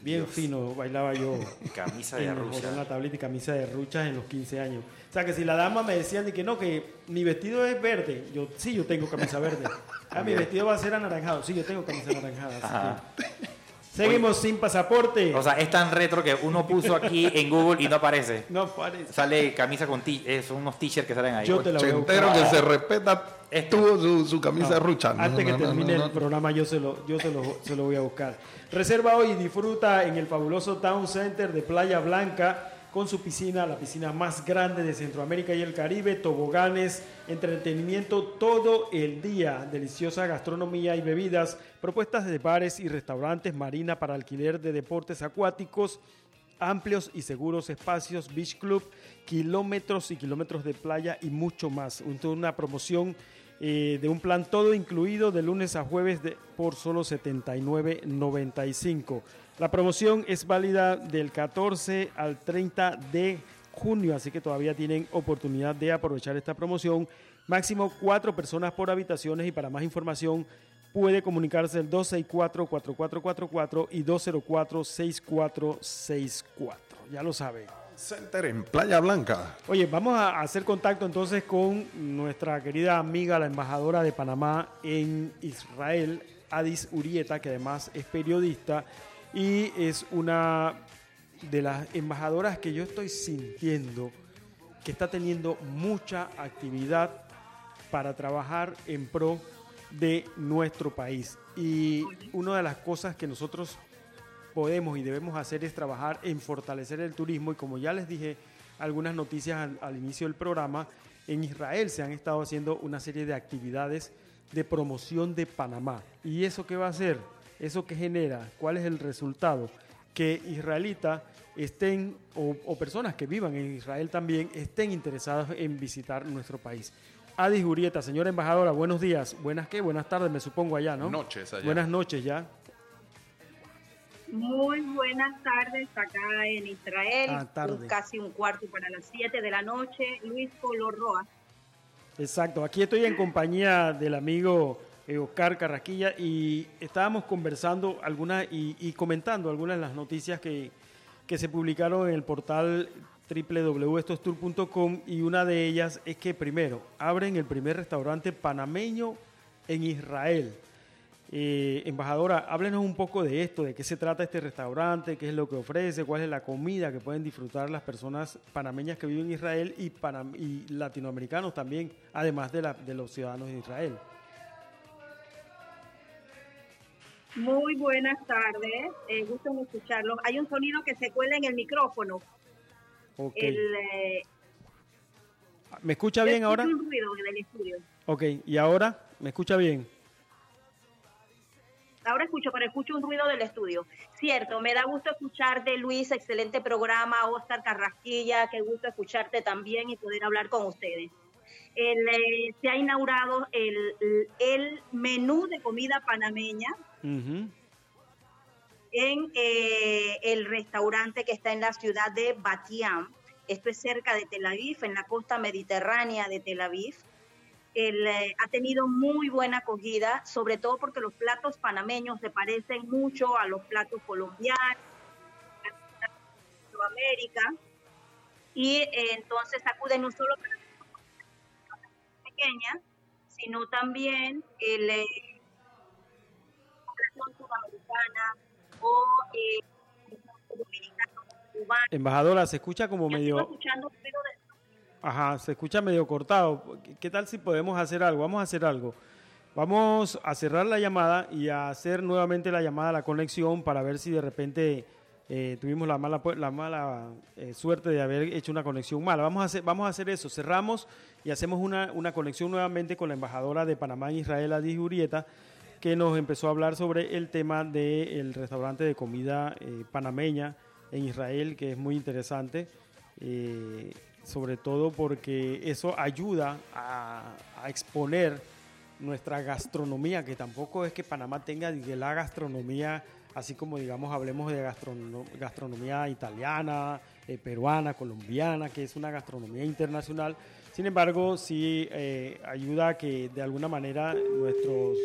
Bien fino bailaba yo. Camisa de en, rusa. En la tablita y camisa de ruchas en los 15 años. O sea, que si la dama me decían de que no, que mi vestido es verde. Yo, sí, yo tengo camisa verde. Ah, mi vestido va a ser anaranjado. Sí, yo tengo camisa anaranjada. así Ajá. que- Seguimos sin pasaporte. O sea, es tan retro que uno puso aquí en Google y no aparece. No aparece. Sale camisa con t son unos t-shirts que salen ahí. Yo te la voy a buscar. que se respeta tuvo su, su camisa No, de rucha. No, Antes no, que no, termine no, no. el programa, yo, se lo, yo se, lo, se lo voy a buscar. Reserva hoy y disfruta en el fabuloso Town Center de Playa Blanca con su piscina, la piscina más grande de Centroamérica y el Caribe, toboganes, entretenimiento todo el día, deliciosa gastronomía y bebidas, propuestas de bares y restaurantes, marina para alquiler de deportes acuáticos, amplios y seguros espacios, beach club, kilómetros y kilómetros de playa y mucho más. Un- Una promoción eh, de un plan todo incluido de lunes a jueves de, por solo 79.95. La promoción es válida del 14 al 30 de junio, así que todavía tienen oportunidad de aprovechar esta promoción. Máximo cuatro personas por habitaciones y para más información puede comunicarse el 264-4444 y 204-6464. Ya lo sabe. Center en Playa Blanca. Oye, vamos a hacer contacto entonces con nuestra querida amiga, la embajadora de Panamá en Israel, Adis Urieta, que además es periodista y es una de las embajadoras que yo estoy sintiendo que está teniendo mucha actividad para trabajar en pro de nuestro país. Y una de las cosas que nosotros podemos y debemos hacer es trabajar en fortalecer el turismo y como ya les dije algunas noticias al, inicio del programa, en Israel se han estado haciendo una serie de actividades de promoción de Panamá. ¿Y eso qué va a hacer? ¿Eso qué genera? ¿Cuál es el resultado? Que israelitas estén, o, personas que vivan en Israel también, estén interesadas en visitar nuestro país. Adi Jurieta, señora embajadora, buenos días. Buenas qué? Buenas tardes, me supongo allá, ¿no? Noches allá. Buenas noches ya. Muy buenas tardes acá en Israel. Ah, casi un cuarto para las 7 de la noche. Luis Color Roa. Exacto, aquí estoy en compañía del amigo Oscar Carraquilla y estábamos conversando algunas y, comentando algunas de las noticias que, que se publicaron en el portal www.estostour.com y una de ellas es que primero abren el primer restaurante panameño en Israel. Eh, embajadora, háblenos un poco de esto, de qué se trata este restaurante, qué es lo que ofrece, cuál es la comida que pueden disfrutar las personas panameñas que viven en Israel y, y latinoamericanos también, además de los ciudadanos de Israel. Muy buenas tardes, eh, gusto en escucharlos. Hay un sonido que se cuela en el micrófono. Eh, ¿Me escucha bien ahora? Un ruido del estudio. Ok, ¿y ahora? ¿Me escucha bien? Ahora escucho, pero escucho un ruido del estudio. Cierto, me da gusto escucharte, Luis, excelente programa, Oscar Carrasquilla, qué gusto escucharte también y poder hablar con ustedes. Eh, se ha inaugurado el, el, menú de comida panameña en eh, el restaurante que está en la ciudad de Batiam. Esto es cerca de Tel Aviv, en la costa mediterránea de Tel Aviv. Eh, ha tenido muy buena acogida, sobre todo porque los platos panameños se parecen mucho a los platos colombianos, de América, y eh, entonces acuden no solo para pequeña, sino también el eh, sudamericana o eh, dominicano, cubano. Embajadora, se escucha como medio... Escuchando, pero Ajá, se escucha medio cortado. ¿Qué tal si podemos hacer algo? Vamos a hacer algo. Vamos a cerrar la llamada y a hacer nuevamente la llamada a la conexión para ver si de repente eh, tuvimos la mala, la mala eh, suerte de haber hecho una conexión mala. Vamos a hacer, vamos a hacer eso. Cerramos y hacemos una, una conexión nuevamente con la embajadora de Panamá en Israel, Adi Urieta, que nos empezó a hablar sobre el tema del restaurante de comida eh, panameña en Israel, que es muy interesante sobre todo porque eso ayuda a, exponer nuestra gastronomía, que tampoco es que Panamá tenga la gastronomía, así como digamos hablemos de gastronomía italiana, eh, peruana, colombiana, que es una gastronomía internacional. Sin embargo, sí eh, ayuda a que de alguna manera nuestros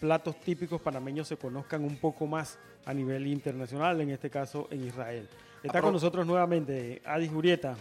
platos típicos panameños se conozcan un poco más a nivel internacional, en este caso en Israel. Está con nosotros nuevamente Adi Jurieta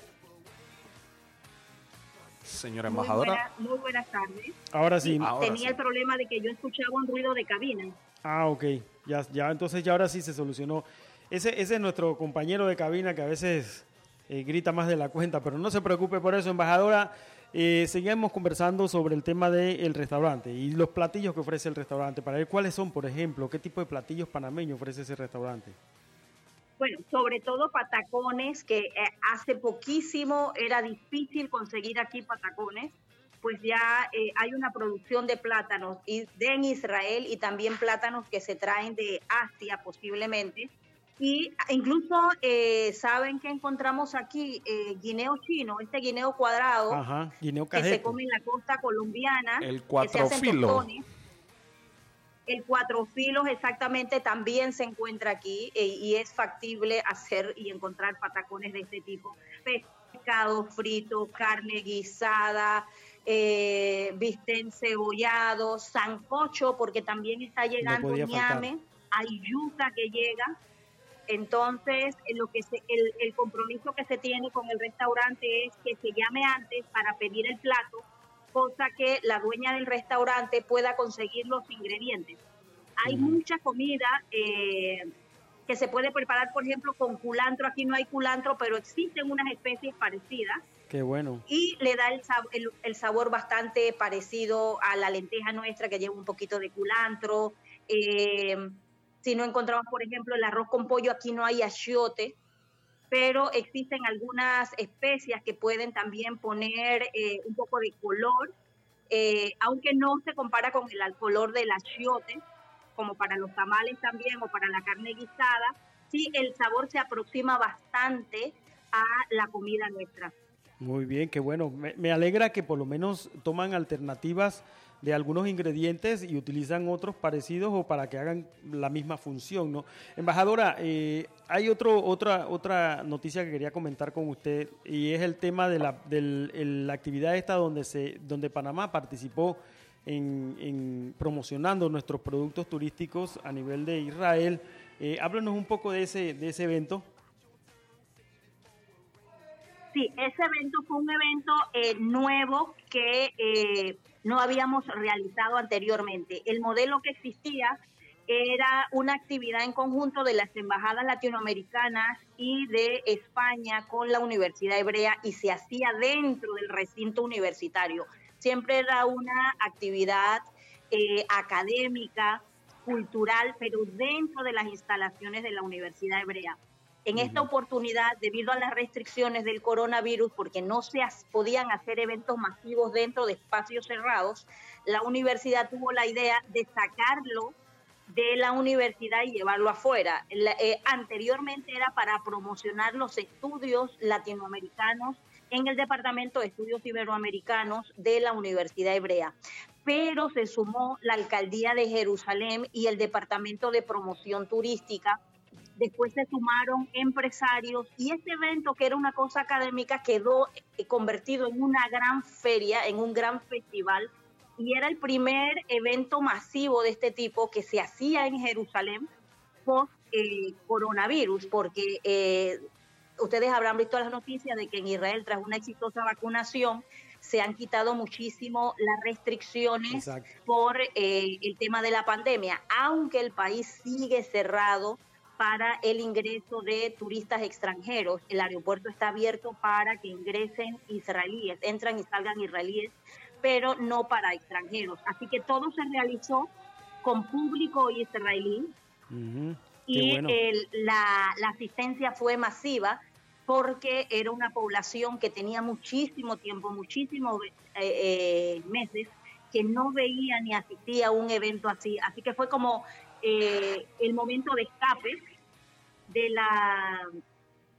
señora embajadora. Muy, buenas tardes. Ahora sí. Tenía el problema de que yo escuchaba un ruido de cabina. Ah, ok. Ya, ya, entonces ya ahora sí se solucionó. Ese, ese es nuestro compañero de cabina que a veces eh, grita más de la cuenta, pero no se preocupe por eso, embajadora. Eh, seguimos conversando sobre el tema del restaurante y los platillos que ofrece el restaurante. Para ver cuáles son, por ejemplo, qué tipo de platillos panameños ofrece ese restaurante. Bueno, sobre todo patacones, que eh, hace poquísimo era difícil conseguir aquí patacones, pues ya eh, hay una producción de plátanos de en Israel y también plátanos que se traen de Asia posiblemente. Y incluso eh, saben que encontramos aquí guineo chino, este guineo cuadrado, que se come en la costa colombiana, el cuatro filo. El cuatro filos exactamente también se encuentra aquí eh, y es factible hacer y encontrar patacones de este tipo. Pescado frito, carne guisada, eh, bistec cebollado, sancocho, porque también está llegando ñame, hay yuca que llega. Entonces, lo que el, el compromiso que se tiene con el restaurante es que se llame antes para pedir el plato cosa que la dueña del restaurante pueda conseguir los ingredientes. Hay mucha comida eh, que se puede preparar, por ejemplo, con culantro. Aquí no hay culantro, pero existen unas especies parecidas. Qué bueno. Y le da el, el, sabor bastante parecido a la lenteja nuestra, que lleva un poquito de culantro. Eh, si no encontramos, por ejemplo, el arroz con pollo, aquí no hay achiote, pero existen algunas especias que pueden también poner eh, un poco de color, eh, aunque no se compara con el color del achiote, como para los tamales también o para la carne guisada, sí el sabor se aproxima bastante a la comida nuestra. Muy bien, qué bueno. Me, alegra que por lo menos toman alternativas de algunos ingredientes y utilizan otros parecidos o para que hagan la misma función, ¿no? Embajadora, eh, hay otro, otra, otra noticia que quería comentar con usted y es el tema de la, la actividad esta donde, se, donde Panamá participó en, promocionando nuestros productos turísticos a nivel de Israel. Eh, háblanos un poco de ese, de ese evento. Sí, ese evento fue un evento eh, nuevo que eh, no habíamos realizado anteriormente. El modelo que existía era una actividad en conjunto de las embajadas latinoamericanas y de España con la Universidad Hebrea y se hacía dentro del recinto universitario. Siempre era una actividad eh, académica, cultural, pero dentro de las instalaciones de la Universidad Hebrea. En esta oportunidad, debido a las restricciones del coronavirus, porque no se podían hacer eventos masivos dentro de espacios cerrados, la universidad tuvo la idea de sacarlo de la universidad y llevarlo afuera. Eh, anteriormente era para promocionar los estudios latinoamericanos en el Departamento de Estudios Iberoamericanos de la Universidad Hebrea. Pero se sumó la Alcaldía de Jerusalén y el Departamento de Promoción Turística después se sumaron empresarios y este evento, que era una cosa académica, quedó eh, convertido en una gran feria, en un gran festival, y era el primer evento masivo de este tipo que se hacía en Jerusalén post eh, coronavirus, porque eh, ustedes habrán visto las noticias de que en Israel, tras una exitosa vacunación, se han quitado muchísimo las restricciones por el tema de la pandemia, aunque el país sigue cerrado para el ingreso de turistas extranjeros. El aeropuerto está abierto para que ingresen israelíes, entran y salgan israelíes, pero no para extranjeros. Así que todo se realizó con público israelí y la, asistencia fue masiva porque era una población que tenía muchísimo tiempo, muchísimos eh, eh, meses que no veía ni asistía a un evento así. Así que fue como eh, el momento de escape de la,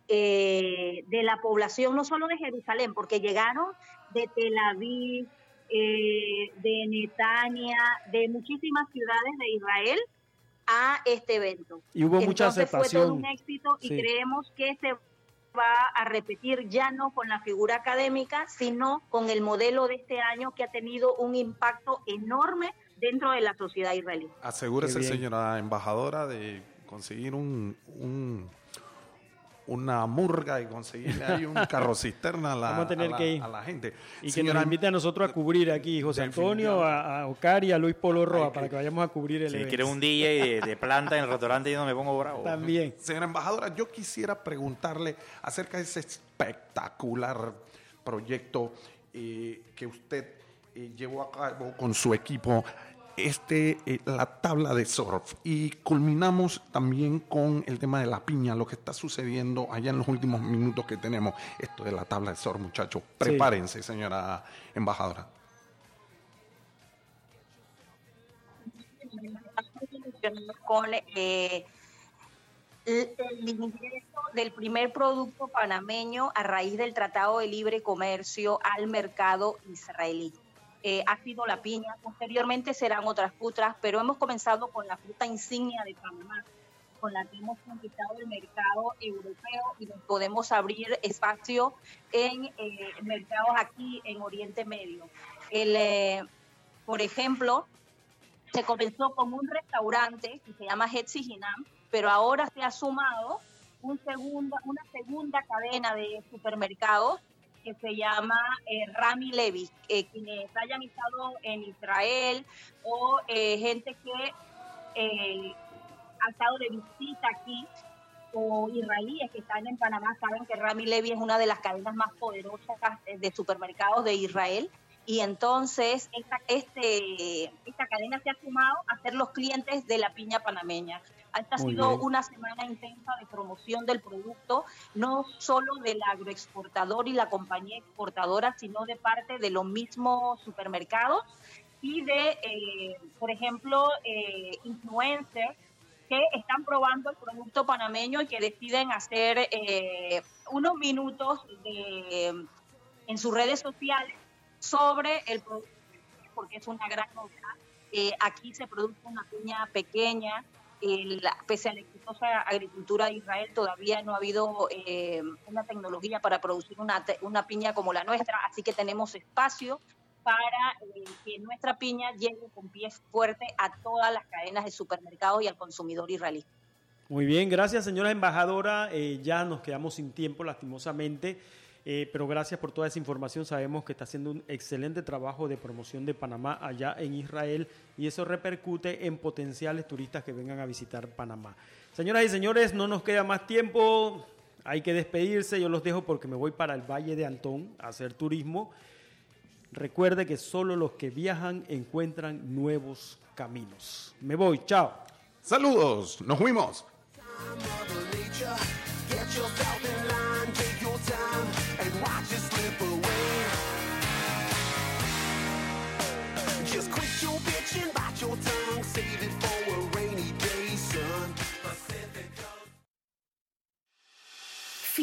eh, de la población, no solo de Jerusalén, porque llegaron de Tel Aviv, eh, de Netania, de muchísimas ciudades de Israel a este evento. Y hubo mucha aceptación. Fue todo un éxito y creemos que se va a repetir ya no con la figura académica, sino con el modelo de este año que ha tenido un impacto enorme dentro de la sociedad israelí. Asegúrese, señora embajadora, de conseguir un, una murga y conseguir ahí un carro cisterna a la, a la, gente. Y que nos invite a nosotros a cubrir aquí, José Antonio, a, Ocar y a Luis Polo Roa, para que vayamos a cubrir el si evento. un DJ de, planta en el restaurante, yo no me pongo bravo. También. Señora embajadora, yo quisiera preguntarle acerca de ese espectacular proyecto eh, que usted eh, llevó a cabo con su equipo este, eh, la tabla de surf y culminamos también con el tema de la piña, lo que está sucediendo allá en los últimos minutos que tenemos. Esto de la tabla de surf, muchachos. Prepárense, señora embajadora. Con eh, el ingreso del primer producto panameño a raíz del Tratado de Libre Comercio al mercado israelí. Eh, ha sido la piña, posteriormente serán otras frutas, pero hemos comenzado con la fruta insignia de Panamá, con la que hemos conquistado el mercado europeo y nos podemos abrir espacio en eh, mercados aquí en Oriente Medio. El, eh, por ejemplo, se comenzó con un restaurante que se llama Hetzi Hinam, pero ahora se ha sumado un segunda, una segunda cadena de supermercados que se llama eh, Rami Levi, quienes hayan estado en Israel o eh, gente que eh, ha estado de visita aquí o israelíes que están en Panamá saben que Rami Levy es una de las cadenas más poderosas de supermercados de Israel y entonces esta, este, esta cadena se ha sumado a ser los clientes de la piña panameña. Esta ha sido una semana intensa de promoción del producto, no solo del agroexportador y la compañía exportadora, sino de parte de los mismos supermercados y de, eh, por ejemplo, eh, influencers que están probando el producto panameño y que deciden hacer eh, unos minutos en sus redes sociales sobre el producto, porque es una gran novedad. Eh, aquí se produce una piña pequeña, pese a la exitosa agricultura de Israel, todavía no ha habido eh, una tecnología para producir una, una piña como la nuestra, así que tenemos espacio para eh, que nuestra piña llegue con pies fuertes a todas las cadenas de supermercados y al consumidor israelí. Muy bien, gracias señora embajadora. Eh, ya nos quedamos sin tiempo, lastimosamente, eh, pero gracias por toda esa información. Sabemos que está haciendo un excelente trabajo de promoción de Panamá allá en Israel y eso repercute en potenciales turistas que vengan a visitar Panamá. Señoras y señores, no nos queda más tiempo. Hay que despedirse. Yo los dejo porque me voy para el Valle de Antón a hacer turismo. Recuerde que solo los que viajan encuentran nuevos caminos. Me voy, chao. Saludos, nos fuimos.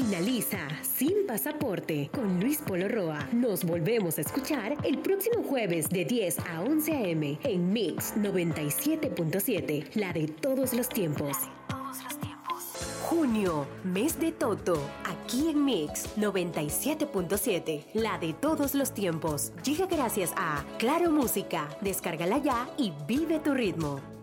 Finaliza Sin Pasaporte con Luis Polo Roa. Nos volvemos a escuchar el próximo jueves de 10 a 11 a.m. en Mix 97.7, la de todos los tiempos. Junio, mes de Toto, aquí en Mix 97.7, la de todos los tiempos. Llega gracias a Claro Música. Descárgala ya y vive tu ritmo.